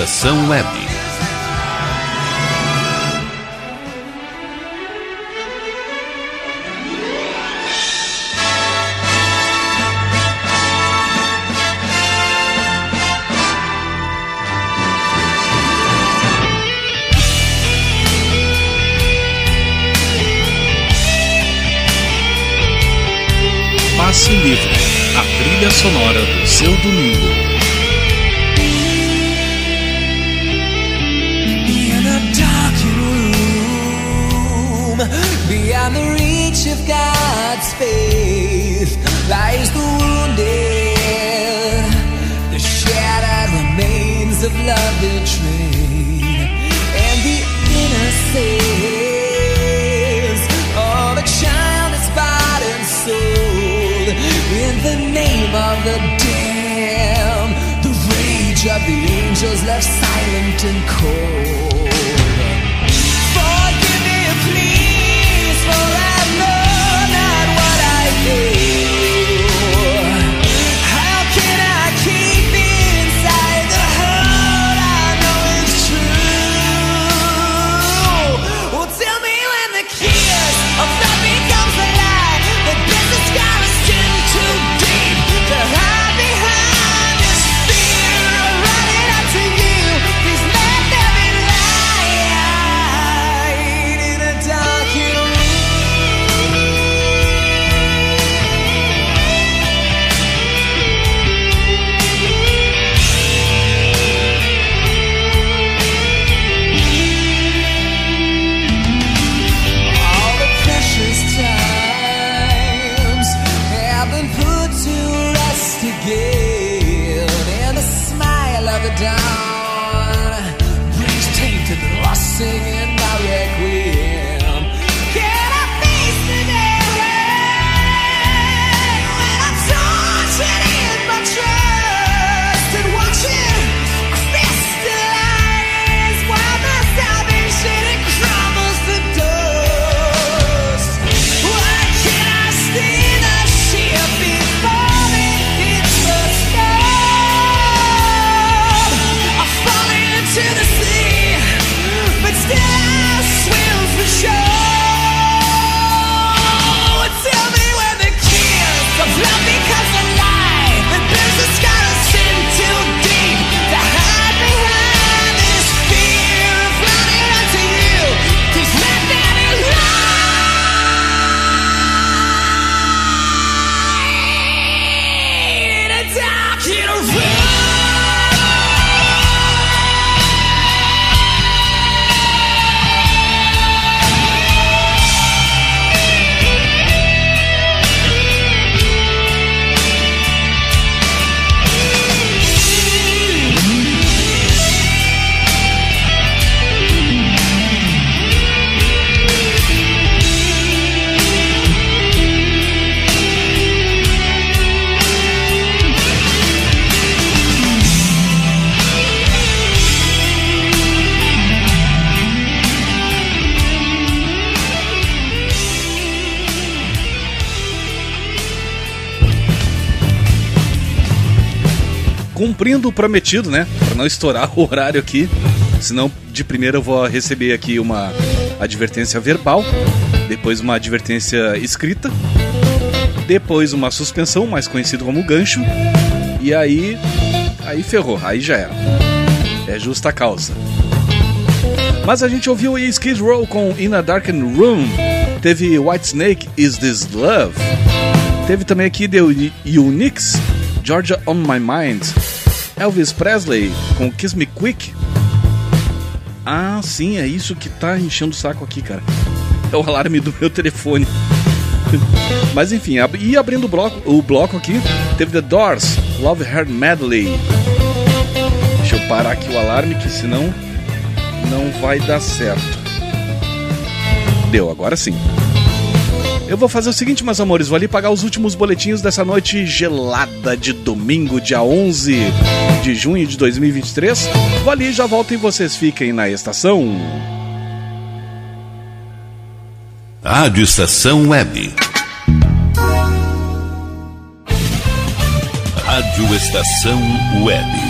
Estação Web. Passe Livre, a trilha sonora do seu domingo. Beyond the reach of God's faith, lies the wounded, the shattered remains of love betrayed, and the innocence of a child is bought and sold in the name of the damned. The rage of the angels left silent and cold. be Cumprindo o prometido, né? Pra não estourar o horário aqui. Senão, de primeira eu vou receber aqui uma advertência verbal, depois uma advertência escrita, depois uma suspensão, mais conhecido como gancho, e aí. Aí ferrou, aí já era. É justa causa. Mas a gente ouviu Skid Row com In a Darkened Room. Teve Whitesnake, Is This Love? Teve também aqui The Unix, Georgia on My Mind. Elvis Presley com Kiss Me Quick. Ah, sim, é isso que tá enchendo o saco aqui, cara. É o alarme do meu telefone. Mas enfim, ab- e abrindo o bloco, o bloco aqui, teve The Doors, Love Heart Medley. Deixa eu parar aqui o alarme, que senão não vai dar certo. Deu, agora sim. Eu vou fazer o seguinte, meus amores, vou ali pagar os últimos boletinhos dessa noite gelada de domingo, dia 11 de junho de 2023. Vou ali já volto e vocês fiquem na estação. Rádio Estação Web. Rádio Estação Web.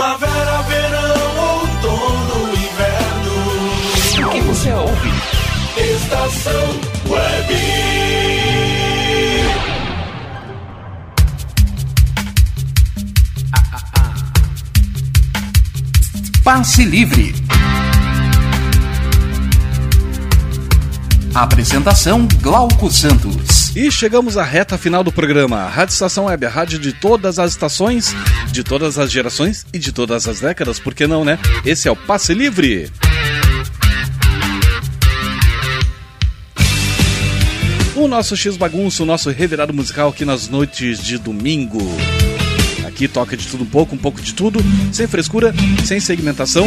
Primavera, verão, outono, inverno. O que você ouve? Estação Web. Passe Livre. Apresentação Glauco Santos. E chegamos à reta final do programa. Rádio Estação Web, a rádio de todas as estações, de todas as gerações e de todas as décadas, por que não, né? Esse é o Passe Livre. O nosso X Bagunço, o nosso revirado musical aqui nas noites de domingo. Aqui toca de tudo um pouco, um pouco de tudo, sem frescura, sem segmentação.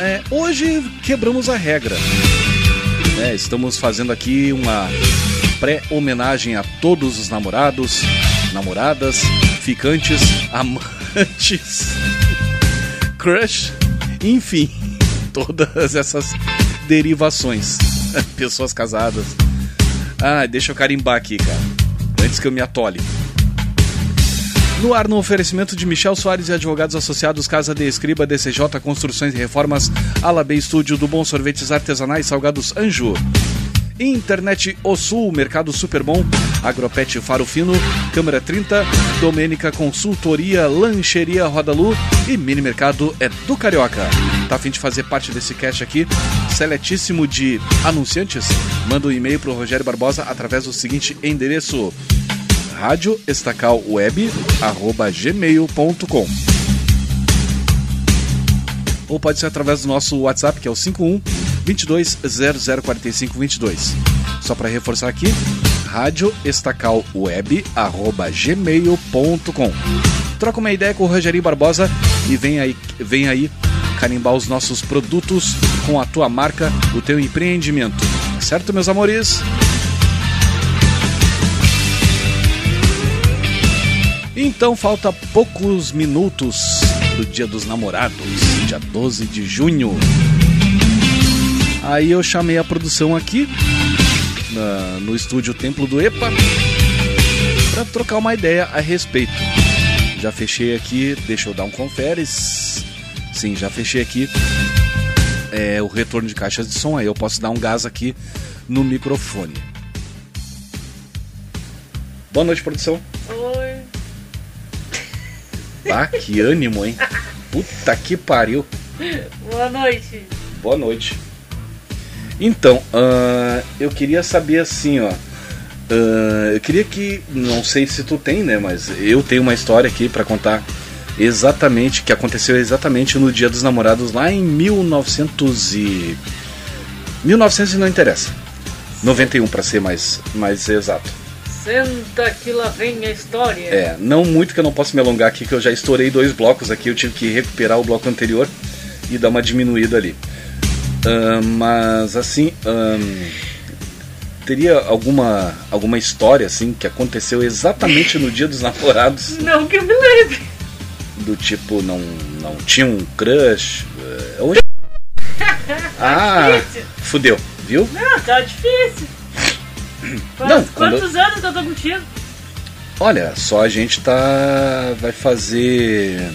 É, hoje quebramos a regra. É, estamos fazendo aqui uma pré-homenagem a todos os namorados, namoradas, ficantes, amantes, crush, enfim, todas essas derivações. Pessoas casadas. Ah, deixa eu carimbar aqui, cara, antes que eu me atole. No ar, no oferecimento de Michel Soares e advogados associados Casa de Escriba, DCJ, Construções e Reformas, Alabê Estúdio do Bom Sorvetes Artesanais Salgados Anjo. Internet O Sul, Mercado Super Bom, Agropet Faro Fino, Câmara 30, Domênica Consultoria, Lancheria Rodalu e Mini Mercado é do Carioca. Tá a fim de fazer parte desse cast aqui, seletíssimo de anunciantes? Manda um e-mail pro Rogério Barbosa através do seguinte endereço. Radioestacalweb.gmail.com ou pode ser através do nosso WhatsApp, que é o 51 22 0045 22. Só para reforçar aqui, rádio estacal web arroba gmail.com. Troca uma ideia com o Rogerinho Barbosa e vem aí, vem aí carimbar os nossos produtos com a tua marca, o teu empreendimento. Certo, meus amores? Então falta poucos minutos do Dia dos Namorados, dia 12 de junho. Aí eu chamei a produção aqui na- no estúdio Templo do EPA para trocar uma ideia a respeito. Já fechei aqui, deixa eu dar um conferes. Sim, já fechei aqui é, o retorno de caixas de som. Aí eu posso dar um gás aqui no microfone. Boa noite, produção. Oi. Ah, que ânimo, hein? Puta que pariu. Boa noite. Boa noite. Então, ah, eu queria saber assim, ó. ah, eu queria que, não sei se tu tem, né? Mas eu tenho uma história aqui pra contar exatamente que aconteceu exatamente no Dia dos Namorados lá em 1900 e 1900 e não interessa. 91 pra ser mais mais exato. Senta que lá vem a história. É, não muito que eu não posso me alongar aqui, que eu já estourei dois blocos aqui, eu tive que recuperar o bloco anterior e dar uma diminuída ali. Mas assim, ahn, teria alguma, alguma história assim que aconteceu exatamente no dia dos namorados? Não que eu me lembre. Do tipo, não, não tinha um crush? eh, Onde... Ah, difícil. fudeu, viu? Não, tá difícil. Faz Não, quando- quantos anos que eu tô contigo? Olha, só a gente tá. vai fazer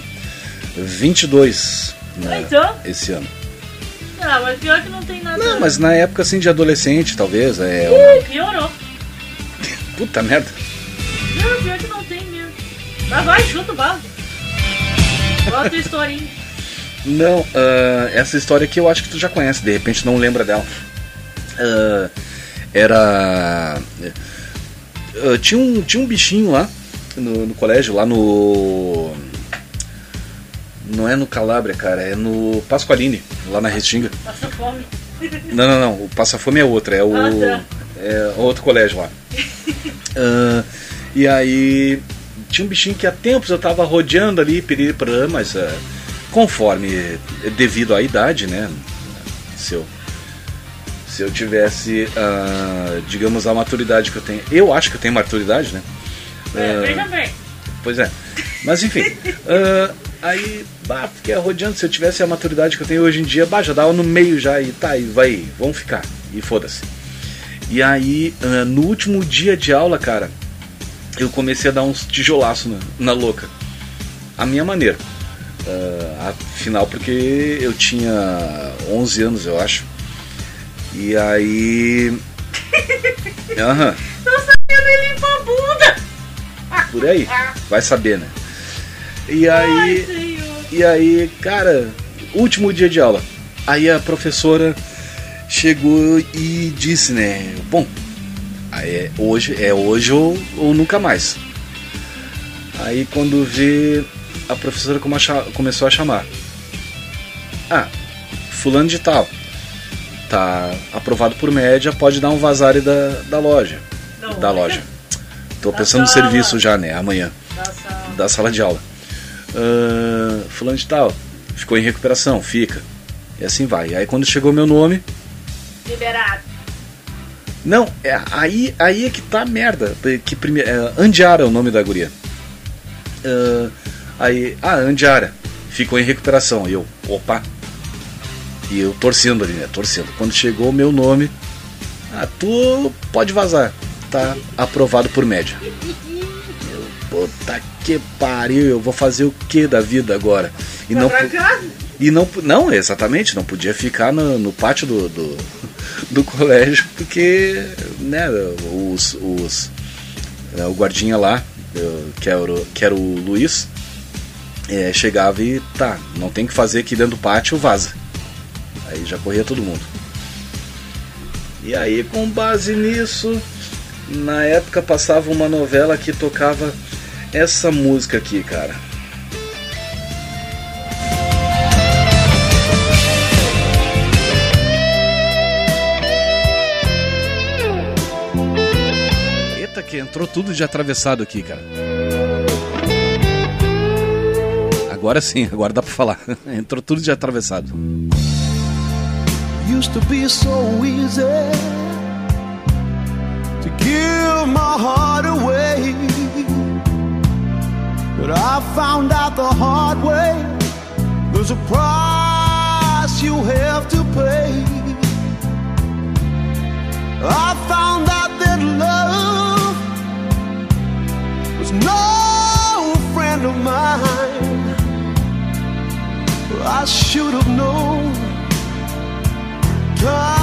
22 né, Ah, então? esse ano. Ah, mas pior que não tem nada. Não, mas na época assim de adolescente, talvez. É Ih, piorou. uma... Puta merda. Não, pior que não tem mesmo. Mas vai, chuta o balde. Bota a historinha. Não, ah, essa história aqui eu acho que tu já conhece, de repente não lembra dela. Ah, era. ah, tinha, um, tinha um bichinho lá no, no colégio, lá no. Não é no Calabria, cara, é no Pasqualini, lá na Restinga. Passa fome. Não, não, não. O Passa Fome é outra, é o. Ah, tá. É outro colégio lá. Ah, e aí. Tinha um bichinho que há tempos eu tava rodeando ali, piripirã, mas ah, conforme. devido à idade, né? Se eu. Se eu tivesse, ah, digamos, a maturidade que eu tenho. Eu acho que eu tenho maturidade, né? É, veja bem. Pois é. Mas enfim. aí, bah, fiquei rodeando. Se eu tivesse a maturidade que eu tenho hoje em dia, bah, já dava no meio já e tá, e vai, vamos ficar. E foda-se. E aí, ah, no último dia de aula, cara, eu comecei a dar uns tijolaços na, na louca. A minha maneira. Ah, afinal, porque eu tinha 11 anos, eu acho. E aí. Aham, Não sabia nem limpar a bunda. por aí. Vai saber, né? E aí. E aí, cara, último dia de aula. Aí a professora chegou e disse, né? Bom, é hoje, é hoje ou, ou nunca mais. Aí quando vê, a professora começou a chamar. Ah, fulano de tal. Tá aprovado por média, pode dar um vazare da, da loja. da loja. Tô pensando no sala. serviço já, né? Amanhã. Da sala de aula. Ah, fulano de tal. Ficou em recuperação, fica. E assim vai. Aí quando chegou meu nome, Liberado. Não, é, aí, aí é que tá a merda. Que primeiro, é, Andiara é o nome da guria. Ah, aí, ah, Andiara, ficou em recuperação. E eu, opa. E eu torcendo ali, né? Torcendo. Quando chegou o meu nome, ah, tu pode vazar. Tá aprovado por média. Eu, puta que pariu, eu vou fazer o que da vida agora? E não, e não, não, exatamente, não podia ficar no, no pátio do, do, do colégio, porque, né, os, os, é, o guardinha lá, que era, o- que era o Luiz, é, chegava e tá, não tem que fazer aqui dentro do pátio, vaza. Aí já corria todo mundo. E aí, com base nisso, na época passava uma novela que tocava essa música aqui, cara. Eita, que entrou tudo de atravessado aqui, cara. Agora sim, agora dá pra falar. entrou tudo de atravessado. Used to be so easy to give my heart away. But I found out the hard way there's a price you have to pay. I found out that love was no friend of mine. I should have known time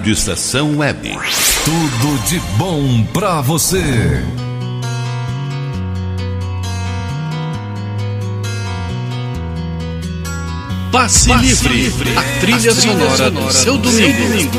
Rádio Estação Web. Tudo de bom para você. Passe, Passe livre, livre, a trilha, a trilha sonora, sonora do seu domingo. domingo.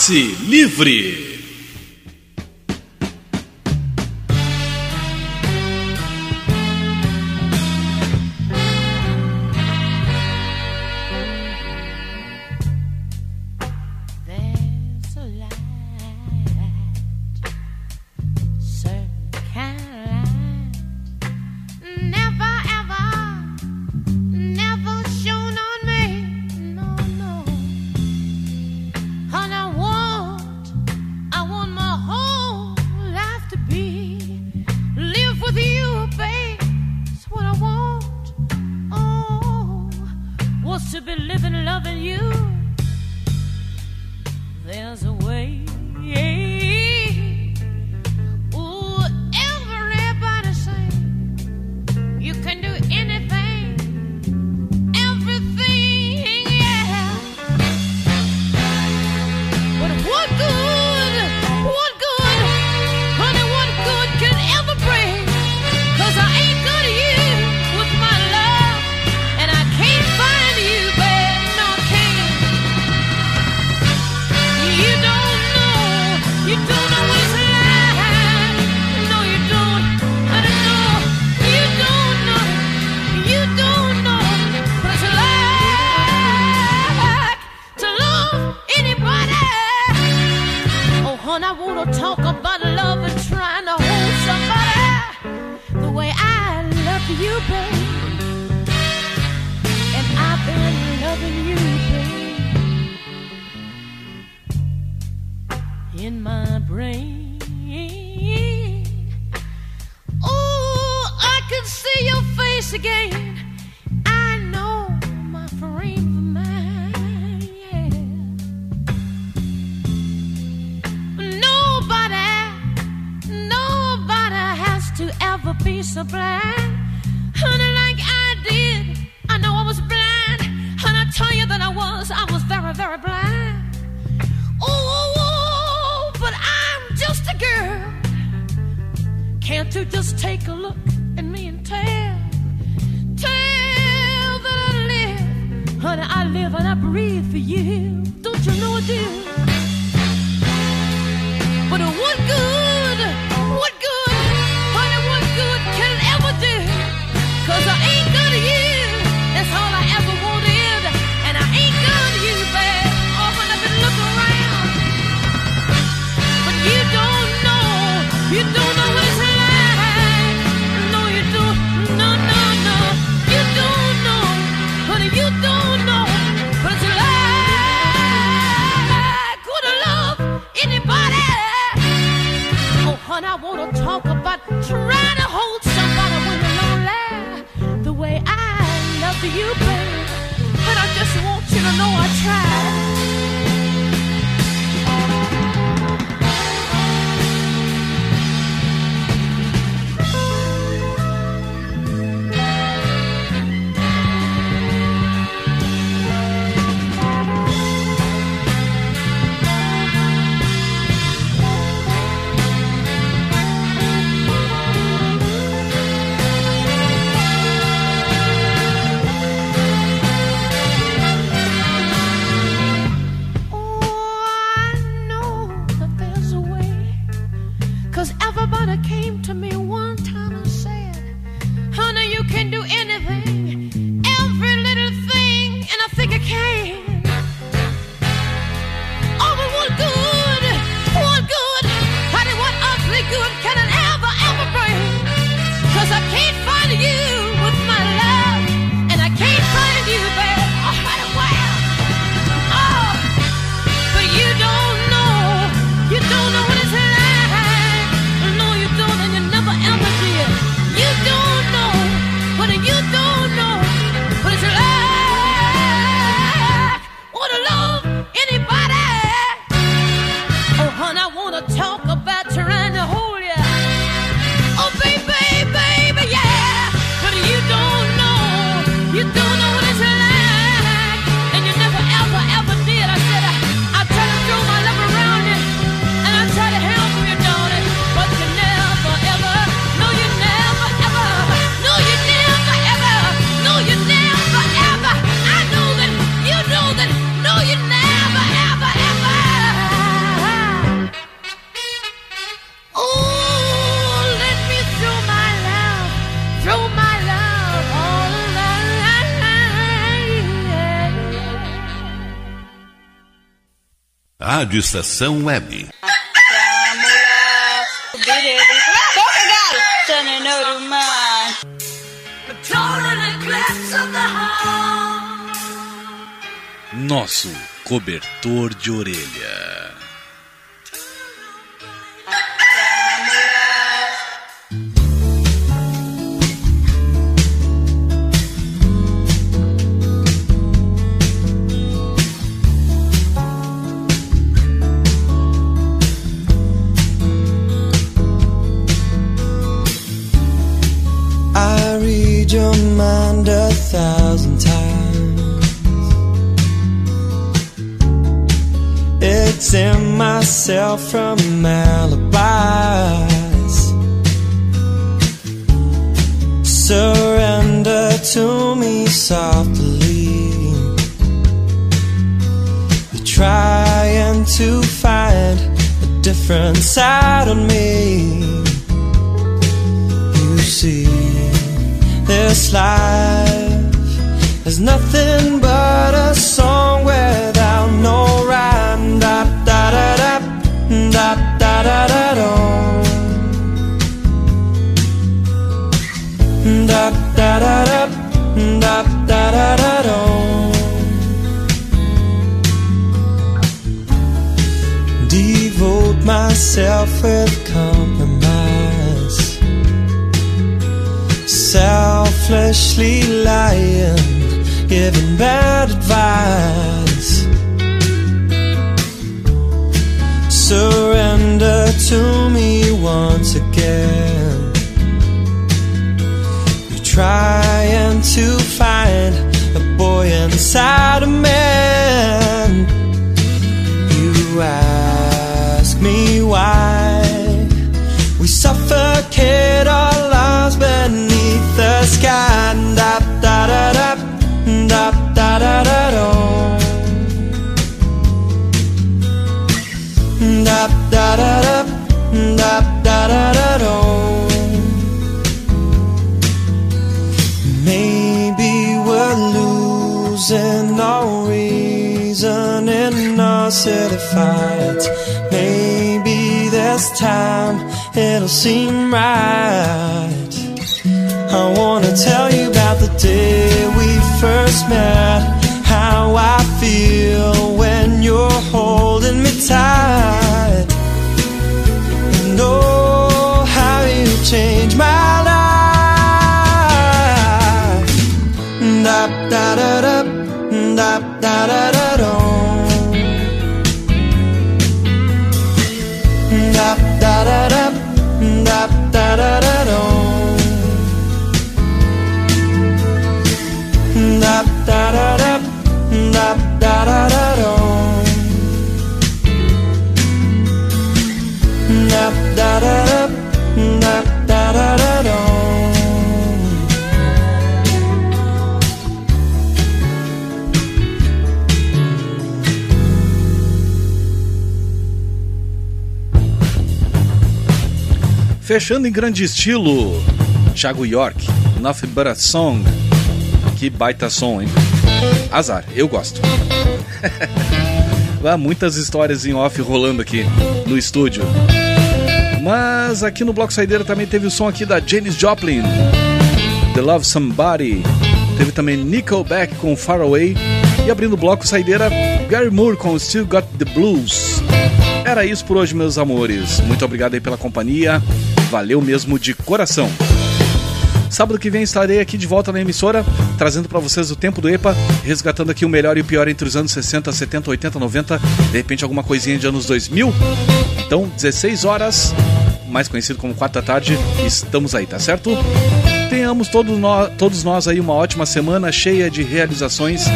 Passe Livre. in my brain. Oh, I can see your face again. I know my frame of mind. Yeah. Nobody, nobody has to ever be so blind, honey, like I did. I know I was blind, and I tell you that I was. I was. can't you just take a look at me and tell, tell that I live, honey, I live and I breathe for you. Don't you know I do? But it would good. 啊。Rádio Estação Web. Nosso cobertor de orelha. Fechando em grande estilo, Thiago York, Nothing But a Song. Que baita som, hein? Azar, eu gosto. Há muitas histórias em off rolando aqui no estúdio. Mas aqui no Bloco Saideira também teve o som aqui da Janis Joplin, The Love Somebody. Teve também Nickelback com Far Away. E abrindo o Bloco Saideira, Gary Moore com Still Got the Blues. Era isso por hoje, meus amores. Muito obrigado aí pela companhia. Valeu mesmo de coração. Sábado que vem estarei aqui de volta na emissora, trazendo para vocês o tempo do EPA, resgatando aqui o melhor e o pior entre os anos 60, 70, 80, 90, de repente alguma coisinha de anos 2000. Então, 16 horas, mais conhecido como 4 da tarde, estamos aí, tá certo? Tenhamos todos nós, todos nós aí uma ótima semana cheia de realizações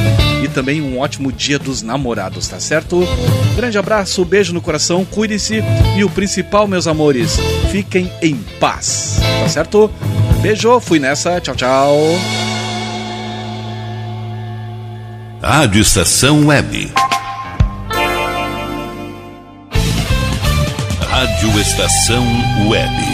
e também um ótimo dia dos namorados, tá certo? Grande abraço, beijo no coração, cuide-se e o principal, meus amores, fiquem em paz, tá certo? Beijo, fui nessa, tchau, tchau. Rádio Estação Web. Rádio Estação Web.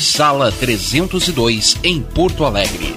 sala 302, em Porto Alegre.